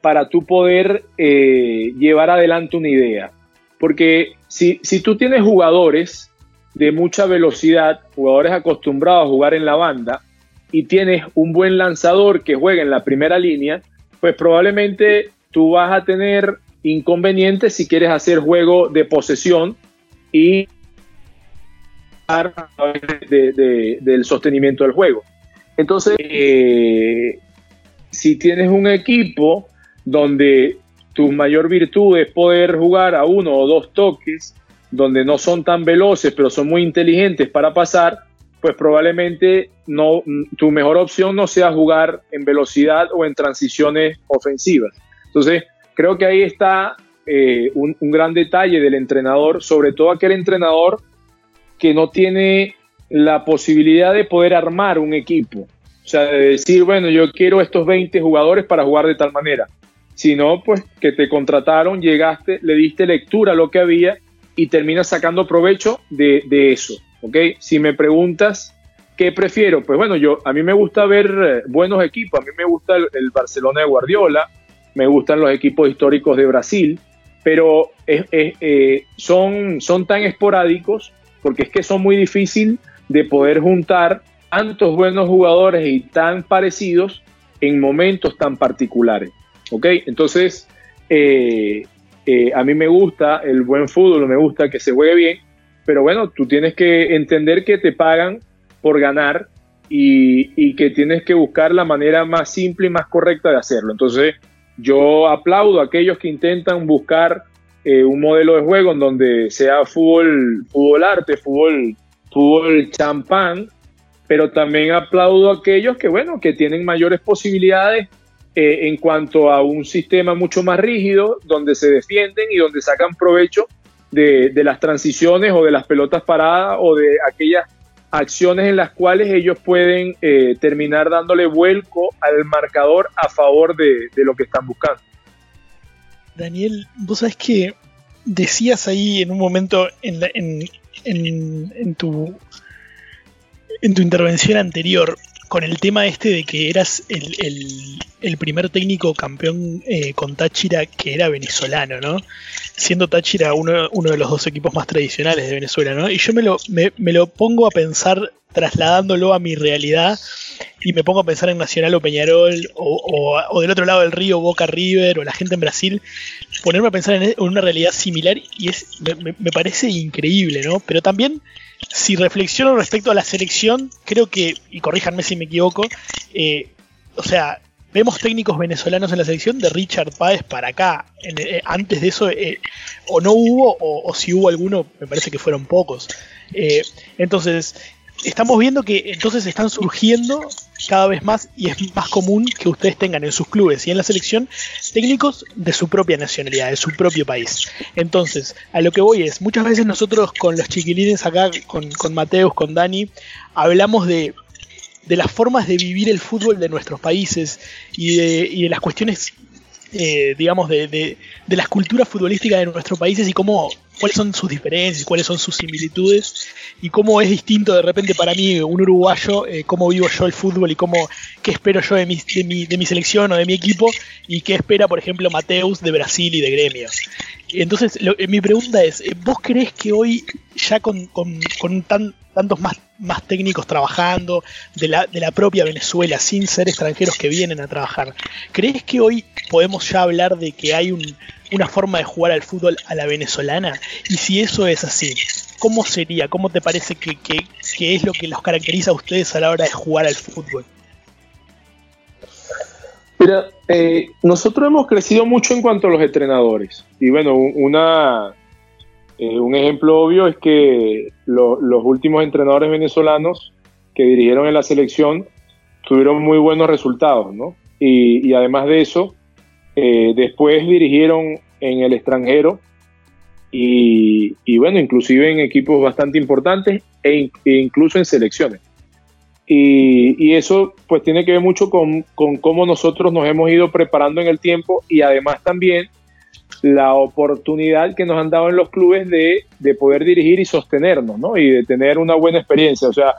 para tú poder eh, llevar adelante una idea. Porque si, si tú tienes jugadores de mucha velocidad, jugadores acostumbrados a jugar en la banda, y tienes un buen lanzador que juega en la primera línea, pues probablemente tú vas a tener inconvenientes si quieres hacer juego de posesión y del sostenimiento del juego. Entonces, eh, si tienes un equipo donde tu mayor virtud es poder jugar a uno o dos toques donde no son tan veloces, pero son muy inteligentes para pasar, pues probablemente no, tu mejor opción no sea jugar en velocidad o en transiciones ofensivas. Entonces, creo que ahí está eh, un, gran detalle del entrenador, sobre todo aquel entrenador que no tiene la posibilidad de poder armar un equipo. O sea, de decir, bueno, yo quiero estos 20 jugadores para jugar de tal manera. Sino, pues, que te contrataron, llegaste, le diste lectura a lo que había y terminas sacando provecho de, eso. ¿Ok? Si me preguntas qué prefiero, pues bueno, yo, a mí me gusta ver eh, buenos equipos. A mí me gusta el Barcelona de Guardiola, me gustan los equipos históricos de Brasil, pero eh, son, son tan esporádicos porque es que son muy difícil de poder juntar tantos buenos jugadores y tan parecidos en momentos tan particulares. ¿Ok? Entonces, eh, eh, a mí me gusta el buen fútbol, me gusta que se juegue bien, pero bueno, tú tienes que entender que te pagan por ganar y, que tienes que buscar la manera más simple y más correcta de hacerlo. Entonces, yo aplaudo a aquellos que intentan buscar eh, un modelo de juego en donde sea fútbol, fútbol arte, fútbol, fútbol champán, pero también aplaudo a aquellos que, bueno, que tienen mayores posibilidades eh, en cuanto a un sistema mucho más rígido, donde se defienden y donde sacan provecho de, de las transiciones o de las pelotas paradas o de aquellas acciones en las cuales ellos pueden eh, terminar dándole vuelco al marcador a favor de, lo que están buscando. Daniel, vos sabés que decías ahí en un momento en, en, tu, en tu intervención anterior con el tema este de que eras el, primer técnico campeón eh, con Táchira que era venezolano, ¿no? Siendo Táchira uno, uno, de los dos equipos más tradicionales de Venezuela, ¿no? Y yo me lo, me, lo pongo a pensar trasladándolo a mi realidad y me pongo a pensar en Nacional o Peñarol o, o, del otro lado del río Boca River o la gente en Brasil, ponerme a pensar en, una realidad similar y es me, me, parece increíble, ¿no? Pero también si reflexiono respecto a la selección, creo que, y corríjanme si me equivoco, eh, o sea, vemos técnicos venezolanos en la selección de Richard Páez para acá. Eh, antes de eso, eh, o no hubo, o, si hubo alguno, me parece que fueron pocos. entonces, estamos viendo que entonces están surgiendo cada vez más y es más común que ustedes tengan en sus clubes y en la selección técnicos de su propia nacionalidad, de su propio país. Entonces, a lo que voy es, muchas veces nosotros con los chiquilines acá, con, con Mateus, con Dani, hablamos de, de las formas de vivir el fútbol de nuestros países y de, y de las cuestiones eh, digamos, de, de, de, las culturas futbolísticas de nuestros países y cómo, cuáles son sus diferencias, cuáles son sus similitudes y cómo es distinto de repente para mí, un uruguayo, eh, cómo vivo yo el fútbol y cómo, qué espero yo de mi, de, mi, de mi selección o de mi equipo y qué espera, por ejemplo, Mateus de Brasil y de Gremio. Entonces, eh, mi pregunta es, ¿vos crees que hoy, ya con, con, con tan, tantos más, más técnicos trabajando de la, de la propia Venezuela, sin ser extranjeros que vienen a trabajar. ¿Crees que hoy podemos ya hablar de que hay una forma de jugar al fútbol a la venezolana? Y si eso es así, ¿cómo sería? ¿Cómo te parece que, es lo que los caracteriza a ustedes a la hora de jugar al fútbol? Mira, eh, nosotros hemos crecido mucho en cuanto a los entrenadores. Y bueno, una, eh, un ejemplo obvio es que los últimos entrenadores venezolanos que dirigieron en la selección tuvieron muy buenos resultados, ¿no? Y, además de eso, eh, después dirigieron en el extranjero y, bueno, inclusive en equipos bastante importantes e, e incluso en selecciones. Y, eso pues tiene que ver mucho con cómo nosotros nos hemos ido preparando en el tiempo y además también la oportunidad que nos han dado en los clubes de, poder dirigir y sostenernos, ¿no? Y de tener una buena experiencia. O sea,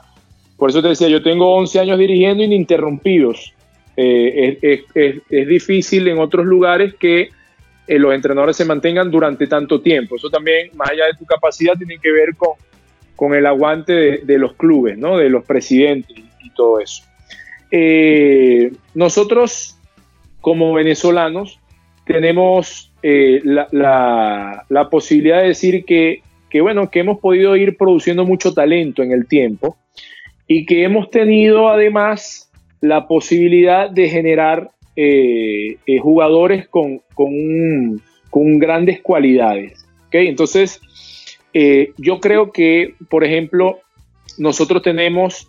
por eso te decía, yo tengo 11 años dirigiendo ininterrumpidos. Eh, es, difícil en otros lugares que eh, los entrenadores se mantengan durante tanto tiempo. Eso también, más allá de tu capacidad, tiene que ver con, con el aguante de, los clubes, ¿no? De los presidentes y, todo eso. Eh, nosotros, como venezolanos, tenemos eh, la, posibilidad de decir que, bueno, que hemos podido ir produciendo mucho talento en el tiempo y que hemos tenido además la posibilidad de generar eh, eh, jugadores con, con, grandes cualidades. Entonces, yo creo que, por ejemplo, nosotros tenemos,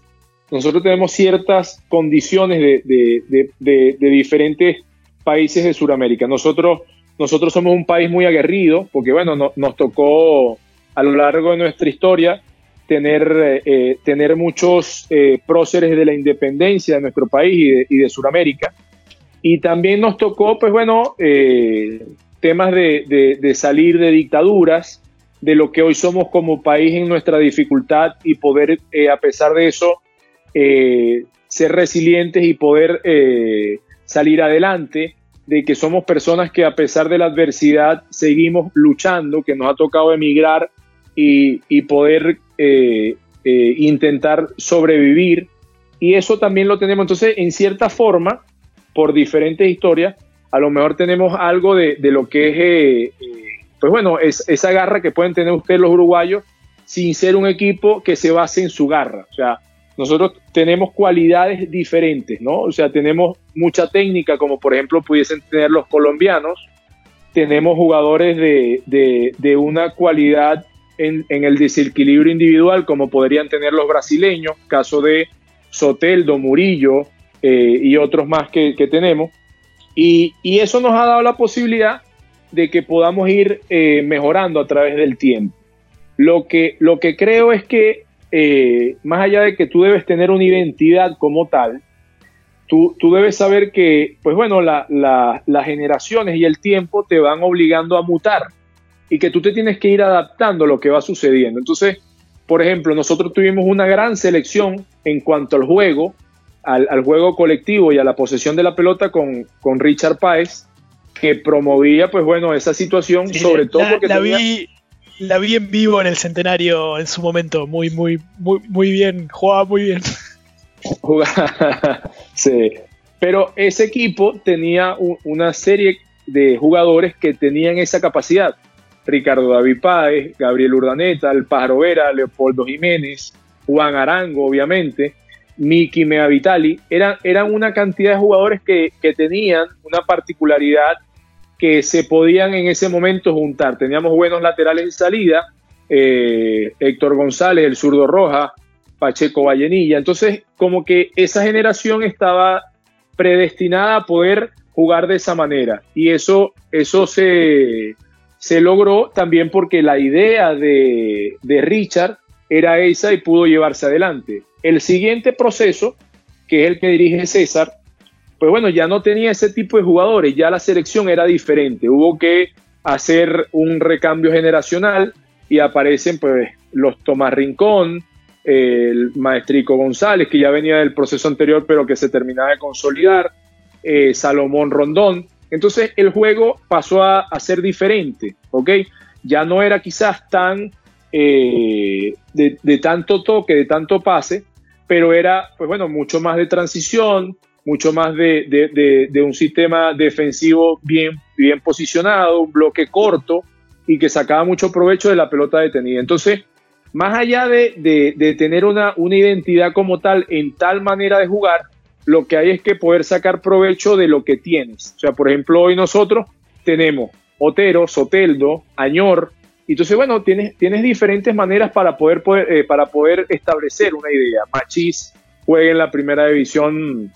nosotros tenemos ciertas condiciones de, de diferentes países de Sudamérica. Nosotros nosotros somos un país muy aguerrido, porque bueno, nos tocó a lo largo de nuestra historia tener, eh, eh, tener muchos eh, próceres de la independencia de nuestro país y de, y Sudamérica. Y también nos tocó, pues bueno, temas de, salir de dictaduras, de lo que hoy somos como país en nuestra dificultad y poder, a pesar de eso, ser resilientes y poder salir adelante, de que somos personas que a pesar de la adversidad seguimos luchando, que nos ha tocado emigrar y, y poder eh, eh, intentar sobrevivir. Y eso también lo tenemos. Entonces, en cierta forma, por diferentes historias, a lo mejor tenemos algo de, de lo que es, eh, pues bueno, es, esa garra que pueden tener ustedes los uruguayos sin ser un equipo que se base en su garra. O sea, nosotros tenemos cualidades diferentes, ¿no? O sea, tenemos mucha técnica, como por ejemplo pudiesen tener los colombianos. Tenemos jugadores de, de, de una cualidad en, el desequilibrio individual como podrían tener los brasileños, caso de Soteldo, Murillo eh, y otros más que, tenemos. Y, eso nos ha dado la posibilidad de que podamos ir eh, mejorando a través del tiempo. Lo que, lo que creo es que, eh, más allá de que tú debes tener una identidad como tal, tú, tú debes saber que, pues bueno, las generaciones y el tiempo te van obligando a mutar y que tú te tienes que ir adaptando a lo que va sucediendo. Entonces, por ejemplo, nosotros tuvimos una gran selección en cuanto al juego, al, juego colectivo y a la posesión de la pelota con, con Richard Páez, que promovía, pues bueno, esa situación, sobre todo porque la vi la vi en vivo en el centenario en su momento, muy, muy, muy, muy bien, jugaba muy bien. sí, pero ese equipo tenía una serie de jugadores que tenían esa capacidad. Ricardo David Páez, Gabriel Urdaneta, El Pájaro Vera, Leopoldo Jiménez, Juan Arango, obviamente, Miki Meavitali, eran, eran una cantidad de jugadores que, tenían una particularidad que se podían en ese momento juntar. Teníamos buenos laterales en salida, eh, Héctor González, el zurdo Roja, Pacheco Vallenilla. Entonces, como que esa generación estaba predestinada a poder jugar de esa manera. Y eso, eso se, se logró también porque la idea de, Richard era esa y pudo llevarse adelante. El siguiente proceso, que es el que dirige César, pues bueno, ya no tenía ese tipo de jugadores, ya la selección era diferente, hubo que hacer un recambio generacional y aparecen pues los Tomás Rincón, el Maestrico González, que ya venía del proceso anterior pero que se terminaba de consolidar, eh, Salomón Rondón, entonces el juego pasó a, ser diferente, ¿ok? Ya no era quizás tan eh, de, tanto toque, de tanto pase, pero era, pues bueno, mucho más de transición, mucho más de, un sistema defensivo bien, bien posicionado, un bloque corto y que sacaba mucho provecho de la pelota detenida. Entonces, más allá de, tener una, una identidad como tal en tal manera de jugar, lo que hay es que poder sacar provecho de lo que tienes. O sea, por ejemplo, hoy nosotros tenemos Otero, Soteldo, Añor. Entonces, bueno, tienes, tienes diferentes maneras para poder, eh, para poder establecer una idea. Machís juega en la primera división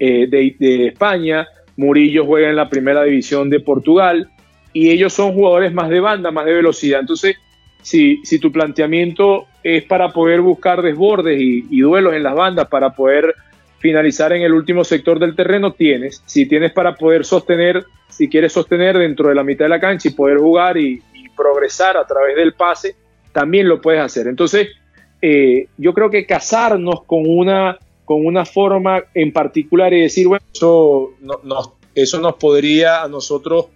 eh, de, España, Murillo juega en la primera división de Portugal, y ellos son jugadores más de banda, más de velocidad. Entonces, si, si tu planteamiento es para poder buscar desbordes y duelos en las bandas, para poder finalizar en el último sector del terreno, tienes. Si tienes para poder sostener, si quieres sostener dentro de la mitad de la cancha y poder jugar y, progresar a través del pase, también lo puedes hacer. Entonces, eh, yo creo que casarnos con una, con una forma en particular y decir, bueno, eso, eso nos podría a nosotros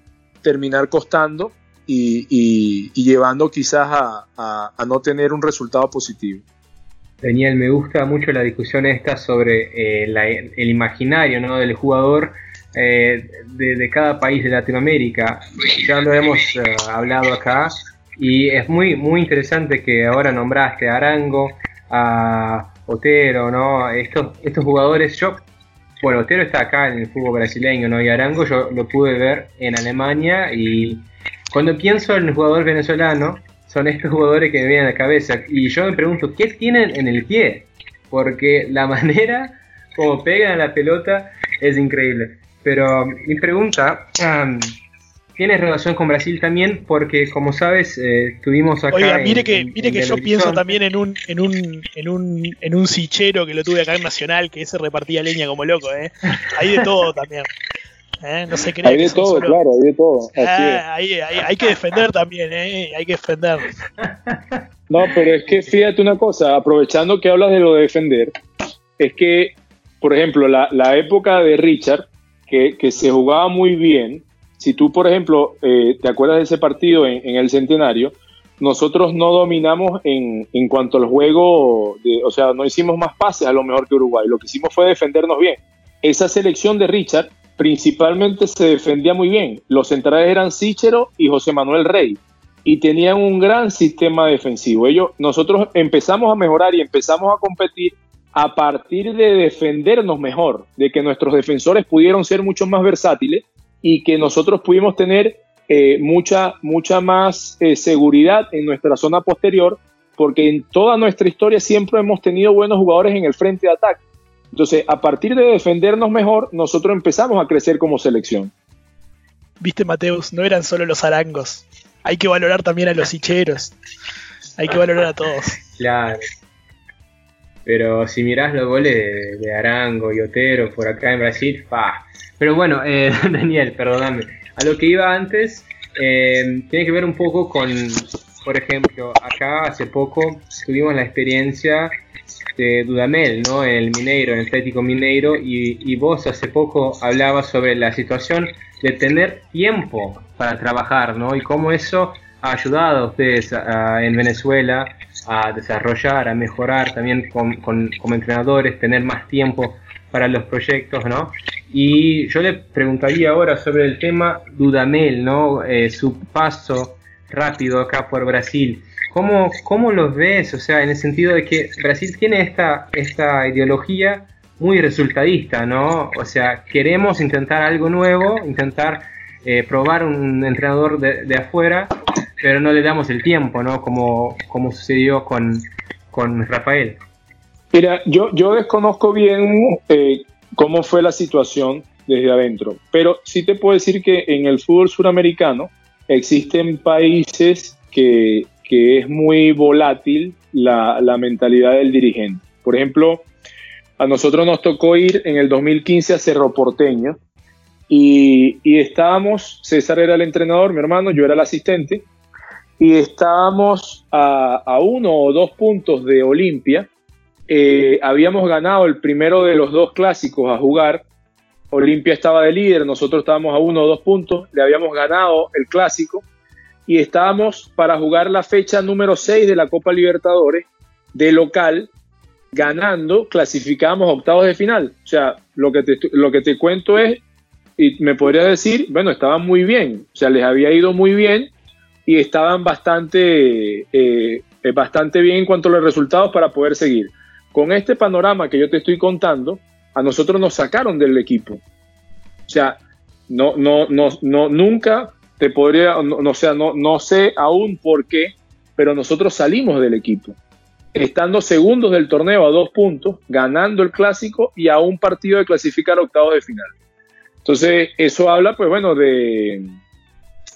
terminar costando y, llevando quizás a no tener un resultado positivo. Daniel, me gusta mucho la discusión esta sobre eh, el imaginario ¿no? del jugador eh, de, cada país de Latinoamérica. Ya lo hemos eh, hablado acá y es muy, muy interesante que ahora nombraste a Arango, a Otero, ¿no? Estos, estos jugadores, yo, bueno, Otero está acá en el fútbol brasileño, ¿no? Y Arango yo lo pude ver en Alemania y cuando pienso en el jugador venezolano, son estos jugadores que me vienen a la cabeza. Y yo me pregunto, ¿qué tienen en el pie? Porque la manera como pegan a la pelota es increíble. Pero mi pregunta tiene relación con Brasil también porque como sabes eh, tuvimos acá Oiga, mire que mire que yo pienso también en un en un en un en un sichero que lo tuve acá en Nacional que ese repartía leña como loco eh hay de todo también ¿eh? no se cree hay de todo claro hay de todo ah, hay, hay, que defender también eh hay que defender. No pero es que fíjate una cosa aprovechando que hablas de lo de defender es que por ejemplo la, la época de Richard que, que se jugaba muy bien si tú, por ejemplo, eh, te acuerdas de ese partido en, el centenario, nosotros no dominamos en, en cuanto al juego, o sea, no hicimos más pases a lo mejor que Uruguay, lo que hicimos fue defendernos bien. Esa selección de Richard principalmente se defendía muy bien. Los centrales eran Sichero y José Manuel Rey y tenían un gran sistema defensivo. Ellos, nosotros empezamos a mejorar y empezamos a competir a partir de defendernos mejor, de que nuestros defensores pudieron ser mucho más versátiles y que nosotros pudimos tener eh, mucha, mucha más eh, seguridad en nuestra zona posterior, porque en toda nuestra historia siempre hemos tenido buenos jugadores en el frente de ataque. Entonces, a partir de defendernos mejor, nosotros empezamos a crecer como selección. Viste, Mateus, no eran solo los arangos. Hay que valorar también a los hicheros. Hay que valorar a todos. Claro. Pero si mirás los goles de, Arango y Otero por acá en Brasil, ¡fa! Pero bueno, eh, Daniel, perdóname. A lo que iba antes, eh, tiene que ver un poco con, por ejemplo, acá hace poco tuvimos la experiencia de Dudamel, ¿no? En el Mineiro, en el Atlético Mineiro, y, y, vos hace poco hablabas sobre la situación de tener tiempo para trabajar, ¿no? Y cómo eso ha ayudado a ustedes en Venezuela a desarrollar, a mejorar también con, como entrenadores, tener más tiempo para los proyectos, ¿no? Y yo le preguntaría ahora sobre el tema Dudamel, ¿no? Eh, su paso rápido acá por Brasil. ¿Cómo, ¿Cómo los ves? O sea, en el sentido de que Brasil tiene esta, esta ideología muy resultadista, ¿no? O sea, queremos intentar algo nuevo, intentar eh, probar un entrenador de, de, afuera, pero no le damos el tiempo, ¿no? Como, como sucedió con, con Rafael. Mira, yo, yo desconozco bien eh, cómo fue la situación desde adentro, pero sí te puedo decir que en el fútbol suramericano existen países que, es muy volátil la, mentalidad del dirigente. Por ejemplo, a nosotros nos tocó ir en el 2015 a Cerro Porteño y, y, estábamos, César era el entrenador, mi hermano, yo era el asistente, y estábamos a, uno o dos puntos de Olimpia eh, habíamos ganado el primero de los dos clásicos a jugar. Olimpia estaba de líder, nosotros estábamos a uno o dos puntos, le habíamos ganado el clásico y estábamos para jugar la fecha número 6 de la Copa Libertadores de local, ganando, clasificamos octavos de final. O sea, lo que te, lo que te cuento es, y me podría decir, bueno, estaban muy bien, o sea, les había ido muy bien y estaban bastante, eh, bastante bien en cuanto a los resultados para poder seguir. Con este panorama que yo te estoy contando, a nosotros nos sacaron del equipo. O sea, no, no, no, no nunca te podría, no, sea, no, no sé aún por qué, pero nosotros salimos del equipo. Estando segundos del torneo a dos puntos, ganando el clásico y a un partido de clasificar octavos de final. Entonces, eso habla, pues bueno, de,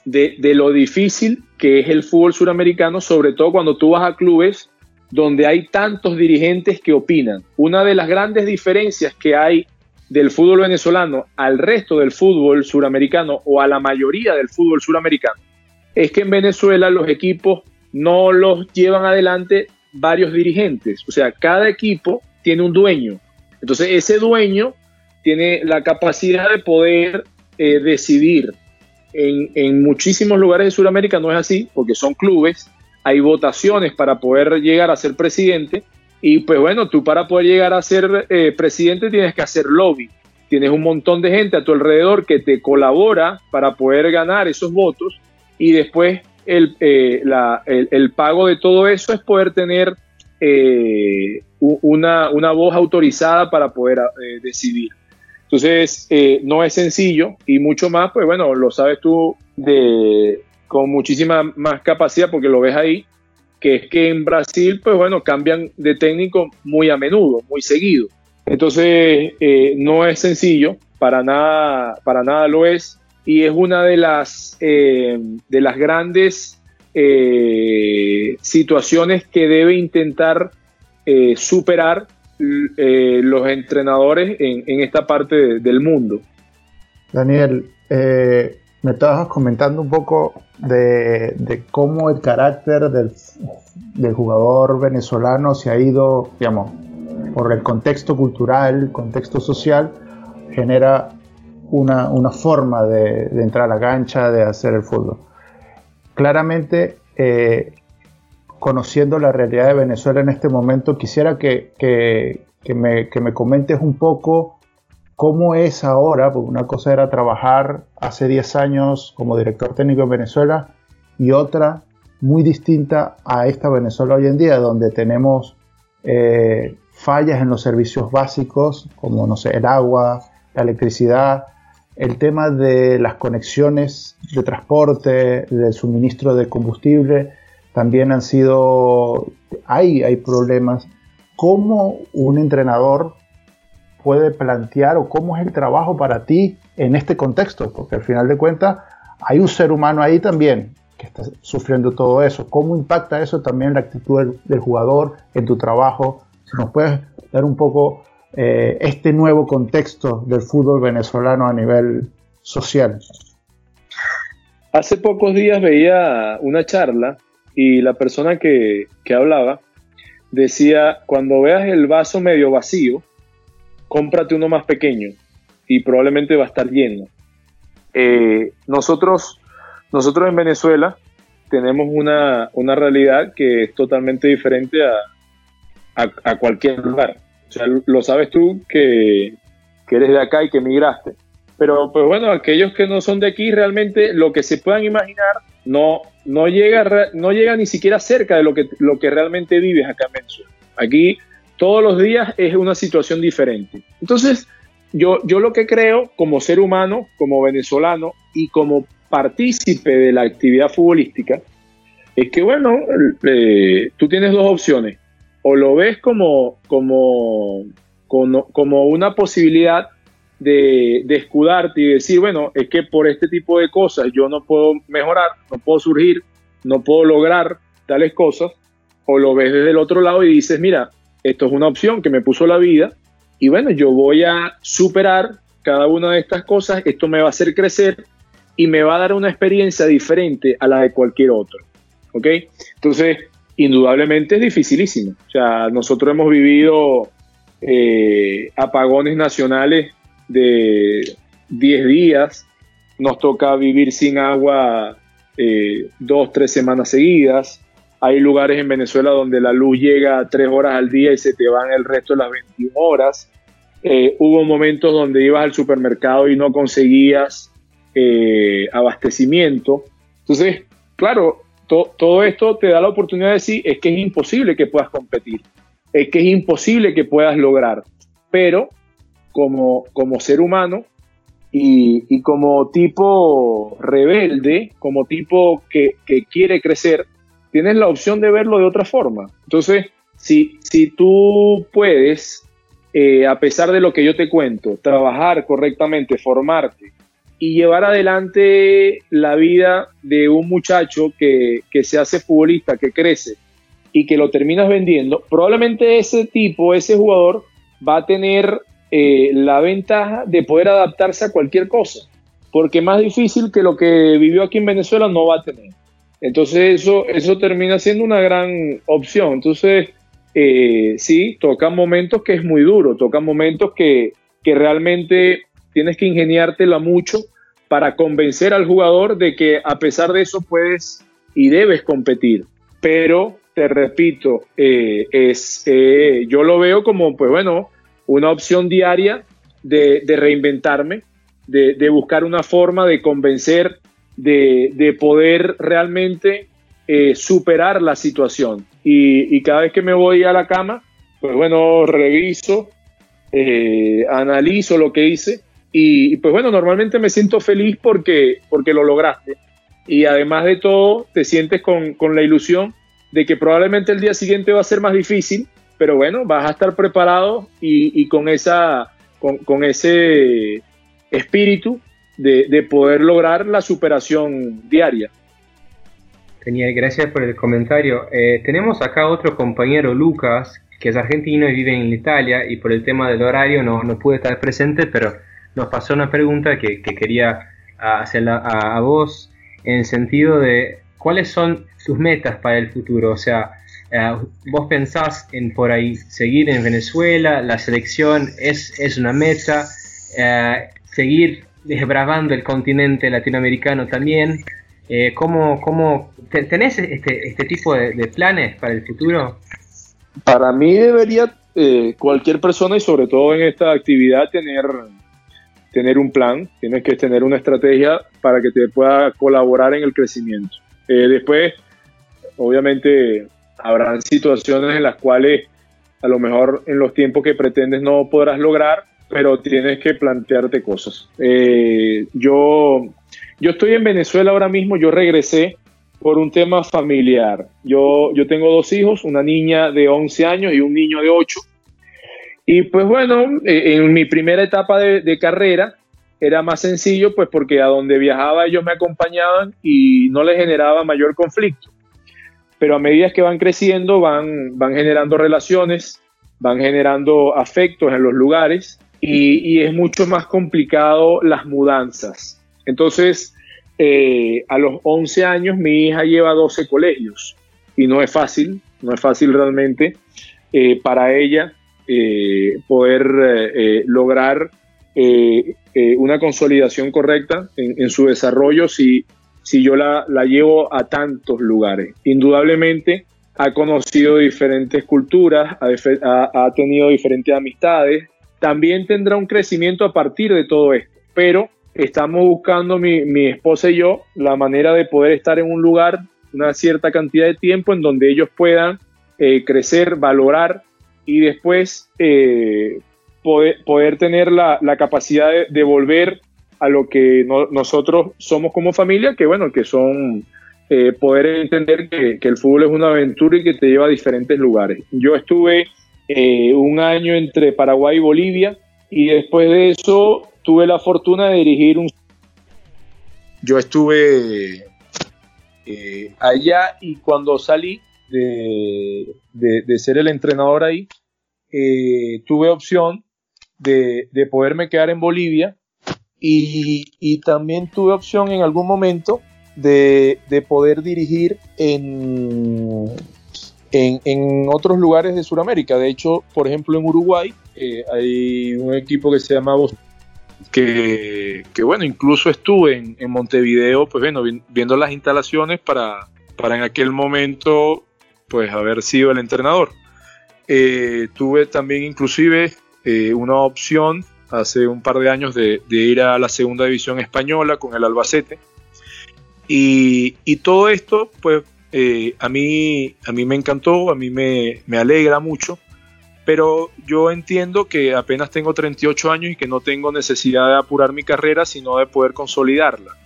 de, lo difícil que es el fútbol suramericano, sobre todo cuando tú vas a clubes donde hay tantos dirigentes que opinan. Una de las grandes diferencias que hay del fútbol venezolano al resto del fútbol suramericano o a la mayoría del fútbol suramericano es que en Venezuela los equipos no los llevan adelante varios dirigentes. O sea, cada equipo tiene un dueño. Entonces ese dueño tiene la capacidad de poder eh, decidir. En, muchísimos lugares de Sudamérica no es así, porque son clubes hay votaciones para poder llegar a ser presidente y pues bueno, tú para poder llegar a ser eh, presidente tienes que hacer lobby. Tienes un montón de gente a tu alrededor que te colabora para poder ganar esos votos y después el, eh, el, pago de todo eso es poder tener eh, una, una, voz autorizada para poder decidir. Entonces, no es sencillo y mucho más, pues bueno, lo sabes tú de, con muchísima más capacidad, porque lo ves ahí, que es que en Brasil, pues bueno, cambian de técnico muy a menudo, muy seguido. Entonces, eh, no es sencillo, para nada, para nada lo es. y es una de las, eh, de las grandes eh, situaciones que debe intentar eh, los entrenadores en, esta parte del mundo. Daniel, me estabas comentando un poco de, cómo el carácter del, jugador venezolano se ha ido, digamos, por el contexto cultural, contexto social, genera una, forma de, entrar a la cancha, de hacer el fútbol. Claramente, eh, conociendo la realidad de Venezuela en este momento, quisiera que, me, comentes un poco cómo es ahora, porque una cosa era trabajar hace 10 años como director técnico en Venezuela y otra muy distinta a esta Venezuela hoy en día, donde tenemos eh, fallas en los servicios básicos, como no sé, el agua, la electricidad, el tema de las conexiones de transporte, del suministro de combustible, también han sido, hay, hay problemas. ¿Cómo un entrenador puede plantear o cómo es el trabajo para ti en este contexto? Porque al final de cuentas hay un ser humano ahí también que está sufriendo todo eso. ¿Cómo impacta eso también la actitud del, del jugador, en tu trabajo? Si nos puedes dar un poco eh, este nuevo contexto del fútbol venezolano a nivel social? Hace pocos días veía una charla y la persona que, hablaba decía, cuando veas el vaso medio vacío, cómprate uno más pequeño y probablemente va a estar lleno. Eh, nosotros, nosotros en Venezuela tenemos una, realidad que es totalmente diferente a cualquier lugar. Lo sabes tú que, eres de acá y que emigraste. Pero pues bueno, aquellos que no son de aquí, realmente lo que se puedan imaginar no, no, llega, no llega ni siquiera cerca de lo que, lo que realmente vives acá en Venezuela. Aquí todos los días es una situación diferente. Entonces, yo, yo lo que creo como ser humano, como venezolano y como partícipe de la actividad futbolística, es que bueno, eh, tú tienes dos opciones o lo ves como, como, como, una posibilidad de, escudarte y decir, bueno, es que por este tipo de cosas yo no puedo mejorar, no puedo surgir, no puedo lograr tales cosas, o lo ves desde el otro lado y dices, mira, esto es una opción que me puso la vida y bueno, yo voy a superar cada una de estas cosas, esto me va a hacer crecer y me va a dar una experiencia diferente a la de cualquier otro. ¿Ok? Entonces, indudablemente es dificilísimo. O sea, nosotros hemos vivido eh, apagones nacionales de 10 días, nos toca vivir sin agua eh, dos, tres semanas seguidas. Hay lugares en Venezuela donde la luz llega tres horas al día y se te van el resto de las 21 horas. Eh, hubo momentos donde ibas al supermercado y no conseguías abastecimiento. Entonces, claro, todo esto te da la oportunidad de decir, es que es imposible que puedas competir, es que es imposible que puedas lograr, pero como, como ser humano y, como tipo rebelde, como tipo que, quiere crecer, tienes la opción de verlo de otra forma. Entonces, si, si tú puedes, eh, a pesar de lo que yo te cuento, trabajar correctamente, formarte, y llevar adelante la vida de un muchacho que, se hace futbolista, que crece y que lo terminas vendiendo, probablemente ese tipo, ese jugador, va a tener eh, la ventaja de poder adaptarse a cualquier cosa, porque más difícil que lo que vivió aquí en Venezuela no va a tener. Entonces eso, eso termina siendo una gran opción. Entonces, eh, sí, tocan momentos que es muy duro, tocan momentos que, que realmente tienes que ingeniártela mucho para convencer al jugador de que a pesar de eso puedes y debes competir. Pero, te repito, eh, es, yo lo veo como, pues bueno, una opción diaria de, reinventarme, de, buscar una forma de convencer, de, poder realmente eh, superar la situación. Y, cada vez que me voy a la cama, pues bueno, reviso, analizo lo que hice y, pues bueno, normalmente me siento feliz porque, porque lo lograste. Y además de todo, te sientes con, la ilusión de que probablemente el día siguiente va a ser más difícil, pero bueno, vas a estar preparado y, con, esa, con, ese espíritu de, poder lograr la superación diaria. Genial, gracias por el comentario. Eh, tenemos acá otro compañero, Lucas, que es argentino y vive en Italia y por el tema del horario no, no pude estar presente, pero nos pasó una pregunta que, quería hacerla a, vos en el sentido de cuáles son sus metas para el futuro. O sea, vos pensás en por ahí seguir en Venezuela, la selección es, es una meta, eh, seguir desbravando el continente latinoamericano también. Eh, ¿cómo, cómo, ¿Tenés este, este tipo de, planes para el futuro? Para mí debería eh, cualquier persona y sobre todo en esta actividad tener, tener un plan, tienes que tener una estrategia para que te pueda colaborar en el crecimiento. Eh, después, obviamente, habrán situaciones en las cuales a lo mejor en los tiempos que pretendes no podrás lograr, pero tienes que plantearte cosas. Eh, yo, yo estoy en Venezuela ahora mismo, yo regresé por un tema familiar. Yo, yo tengo dos hijos, una niña de 11 años y un niño de 8. Y pues bueno, eh, en mi primera etapa de, carrera era más sencillo, pues porque a donde viajaba ellos me acompañaban y no les generaba mayor conflicto. Pero a medida que van creciendo, van, van generando relaciones, van generando afectos en los lugares y, es mucho más complicado las mudanzas. Entonces, eh, a los 11 años mi hija lleva 12 colegios y no es fácil, no es fácil realmente eh, para ella eh, poder lograr una consolidación correcta en, su desarrollo si, si yo la, la, llevo a tantos lugares. Indudablemente ha conocido diferentes culturas, ha, ha tenido diferentes amistades, también tendrá un crecimiento a partir de todo esto. Pero estamos buscando mi, esposa y yo la manera de poder estar en un lugar una cierta cantidad de tiempo en donde ellos puedan eh, crecer, valorar y después eh, poder, tener la, capacidad de, volver a lo que nosotros somos como familia, que bueno, que son eh, poder entender que, el fútbol es una aventura y que te lleva a diferentes lugares. Yo estuve eh, un año entre Paraguay y Bolivia y después de eso tuve la fortuna de dirigir un... Yo estuve eh, allá y cuando salí de, de, ser el entrenador ahí, tuve opción de, de, poderme quedar en Bolivia y, también tuve opción en algún momento de, de poder dirigir en, en, otros lugares de Sudamérica. De hecho, por ejemplo, en Uruguay eh, hay un equipo que se llama que, que bueno, incluso estuve en, Montevideo, pues bueno, viendo las instalaciones para, para en aquel momento, pues haber sido el entrenador. Eh, tuve también inclusive eh, una opción hace un par de años de, ir a la segunda división española con el Albacete. Y, todo esto, pues eh, a, mí, a mí me encantó, a mí me, alegra mucho, pero yo entiendo que apenas tengo 38 años y que no tengo necesidad de apurar mi carrera, sino de poder consolidarla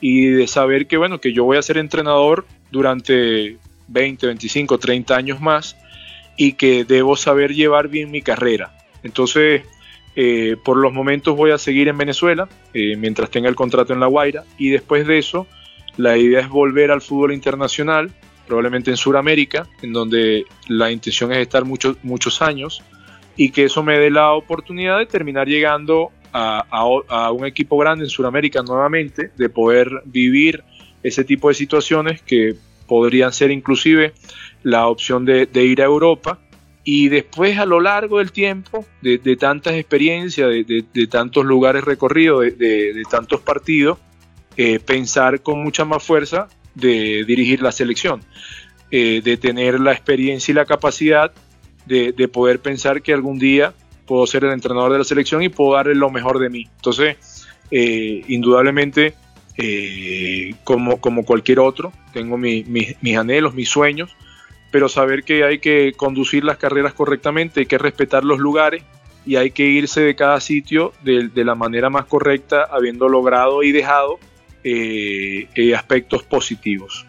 y de saber que, bueno, que yo voy a ser entrenador durante 20, 25, 30 años más y que debo saber llevar bien mi carrera. Entonces, eh, por los momentos voy a seguir en Venezuela eh, mientras tenga el contrato en La Guaira. Y después de eso la idea es volver al fútbol internacional, probablemente en Sudamérica, en donde la intención es estar muchos, muchos años y que eso me dé la oportunidad de terminar llegando a, un equipo grande en Sudamérica nuevamente, de poder vivir ese tipo de situaciones que podrían ser inclusive la opción de, ir a Europa y después a lo largo del tiempo, de, tantas experiencias, de, tantos lugares recorridos, de, tantos partidos, eh, pensar con mucha más fuerza de dirigir la selección, eh, de tener la experiencia y la capacidad de, poder pensar que algún día puedo ser el entrenador de la selección y puedo darle lo mejor de mí. Entonces, eh, indudablemente, como, como cualquier otro, tengo mis anhelos, mis sueños, pero saber que hay que conducir las carreras correctamente, hay que respetar los lugares y hay que irse de cada sitio de, la manera más correcta, habiendo logrado y dejado eh, eh, aspectos positivos.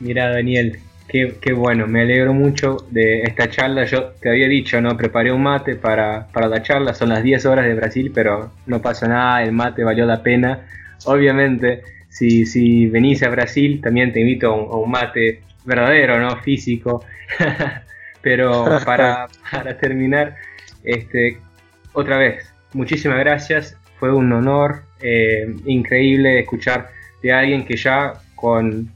Mira, Daniel, Qué, bueno, me alegro mucho de esta charla. Yo te había dicho, ¿no? Preparé un mate para, para la charla, son las 10 horas de Brasil, pero no pasa nada, el mate valió la pena. Obviamente, si, si venís a Brasil, también te invito a un, mate verdadero, ¿no? Físico. pero para, para terminar, este, otra vez, muchísimas gracias. Fue un honor eh, increíble escuchar de alguien que ya con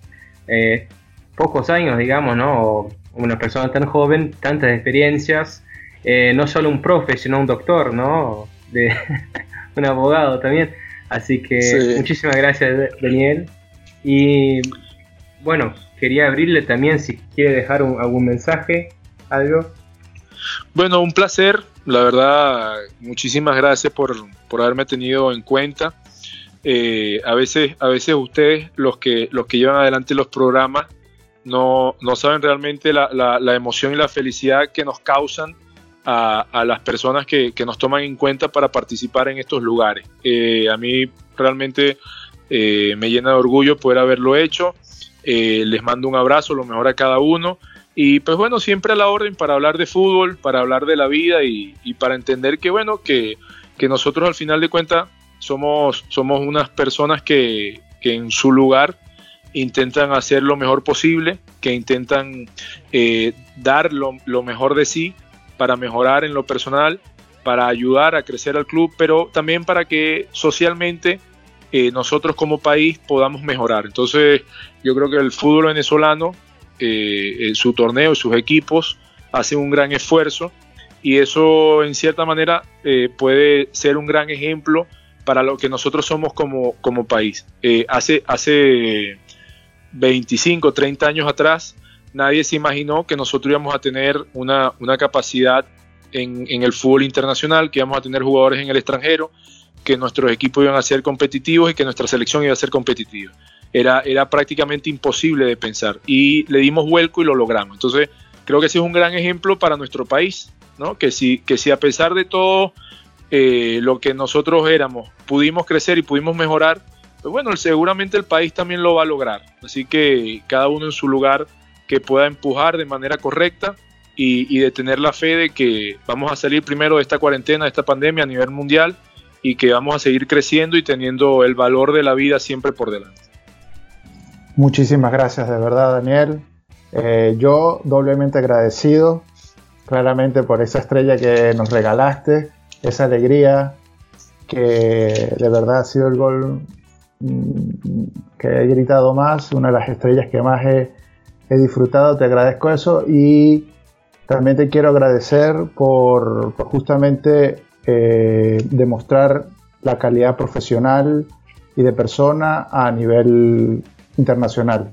eh, pocos años, digamos, ¿no? O una persona tan joven, tantas experiencias, eh, no solo un profe, sino un doctor, ¿no? De, un abogado también. Así que muchísimas gracias, Daniel. Y bueno, quería abrirle también si quiere dejar algún mensaje, algo. Bueno, un placer, la verdad, muchísimas gracias por, por haberme tenido en cuenta. Eh, a veces, a veces ustedes, los que, los que llevan adelante los programas, no, no saben realmente la, la, emoción y la felicidad que nos causan a, a las personas que, que, nos toman en cuenta para participar en estos lugares. Eh, a mí realmente eh, me llena de orgullo poder haberlo hecho. Eh, les mando un abrazo, lo mejor a cada uno. Y pues bueno, siempre a la orden para hablar de fútbol, para hablar de la vida y, para entender que bueno, que, nosotros al final de cuentas somos, somos unas personas que, que en su lugar intentan hacer lo mejor posible, que intentan eh, dar lo, mejor de sí para mejorar en lo personal, para ayudar a crecer al club, pero también para que socialmente eh, nosotros como país podamos mejorar. Entonces yo creo que el fútbol venezolano, eh, su torneo y sus equipos hacen un gran esfuerzo y eso en cierta manera puede ser un gran ejemplo para lo que nosotros somos como, como país. hace, hace 25, 30 años atrás, nadie se imaginó que nosotros íbamos a tener una, capacidad en, el fútbol internacional, que íbamos a tener jugadores en el extranjero, que nuestros equipos iban a ser competitivos y que nuestra selección iba a ser competitiva. Era, era prácticamente imposible de pensar y le dimos vuelco y lo logramos. Entonces, creo que ese es un gran ejemplo para nuestro país, ¿no? que, si, que si a pesar de todo eh, lo que nosotros éramos, pudimos crecer y pudimos mejorar, pues bueno, seguramente el país también lo va a lograr. Así que cada uno en su lugar que pueda empujar de manera correcta y, de tener la fe de que vamos a salir primero de esta cuarentena, de esta pandemia a nivel mundial y que vamos a seguir creciendo y teniendo el valor de la vida siempre por delante. Muchísimas gracias de verdad Daniel. Eh, yo doblemente agradecido claramente por esa estrella que nos regalaste, esa alegría que de verdad ha sido el gol Mm, que he gritado más, una de las estrellas que más he, disfrutado, te agradezco eso y también te quiero agradecer por, justamente eh, demostrar la calidad profesional y de persona a nivel internacional,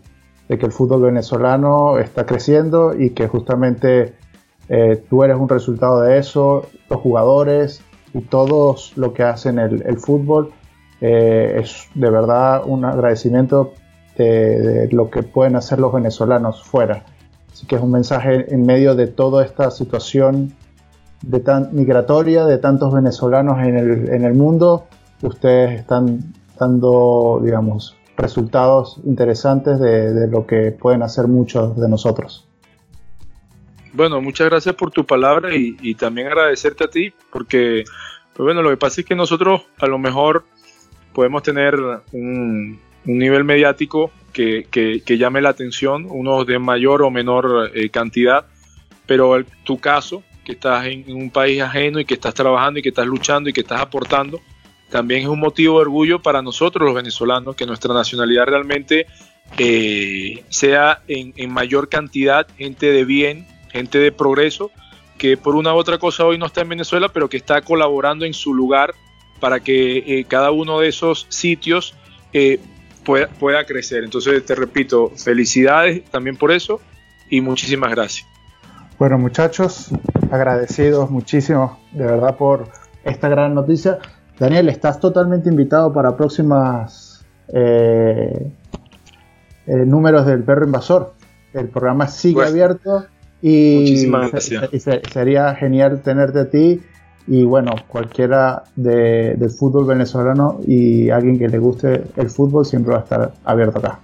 de que el fútbol venezolano está creciendo y que justamente eh, tú eres un resultado de eso, los jugadores y todos lo que hacen el, el fútbol eh, es de verdad un agradecimiento de, lo que pueden hacer los venezolanos fuera. Así que es un mensaje en medio de toda esta situación de migratoria de tantos venezolanos en el, en el mundo. Ustedes están dando, digamos, resultados interesantes de, lo que pueden hacer muchos de nosotros. Bueno, muchas gracias por tu palabra y, también agradecerte a ti, porque, pues bueno, lo que pasa es que nosotros a lo mejor podemos tener un, nivel mediático que, llame la atención, unos de mayor o menor eh, cantidad, pero tu caso, que estás en, un país ajeno y que estás trabajando y que estás luchando y que estás aportando, también es un motivo de orgullo para nosotros los venezolanos, que nuestra nacionalidad realmente eh, sea en, en mayor cantidad gente de bien, gente de progreso, que por una u otra cosa hoy no está en Venezuela, pero que está colaborando en su lugar para que eh, cada uno de esos sitios eh, pueda, pueda crecer. Entonces, te repito, felicidades también por eso y muchísimas gracias. Bueno, muchachos, agradecidos muchísimo de verdad por esta gran noticia. Daniel, estás totalmente invitado para próximas eh, números del perro invasor. El programa sigue pues, abierto y, sería genial tenerte a ti y bueno, cualquiera de, del fútbol venezolano y alguien que le guste el fútbol siempre va a estar abierto acá.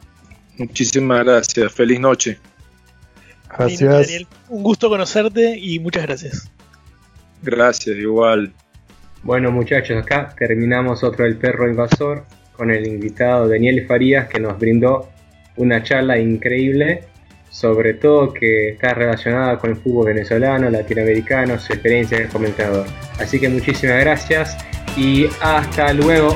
Muchísimas gracias, feliz noche. Gracias. Daniel, un gusto conocerte y muchas gracias. Gracias, igual. Bueno muchachos, acá terminamos otro El Perro Invasor con el invitado Daniel Farías que nos brindó una charla increíble, sobre todo que está relacionada con el fútbol venezolano, latinoamericano, su experiencia de comentador. Así que muchísimas gracias y hasta luego.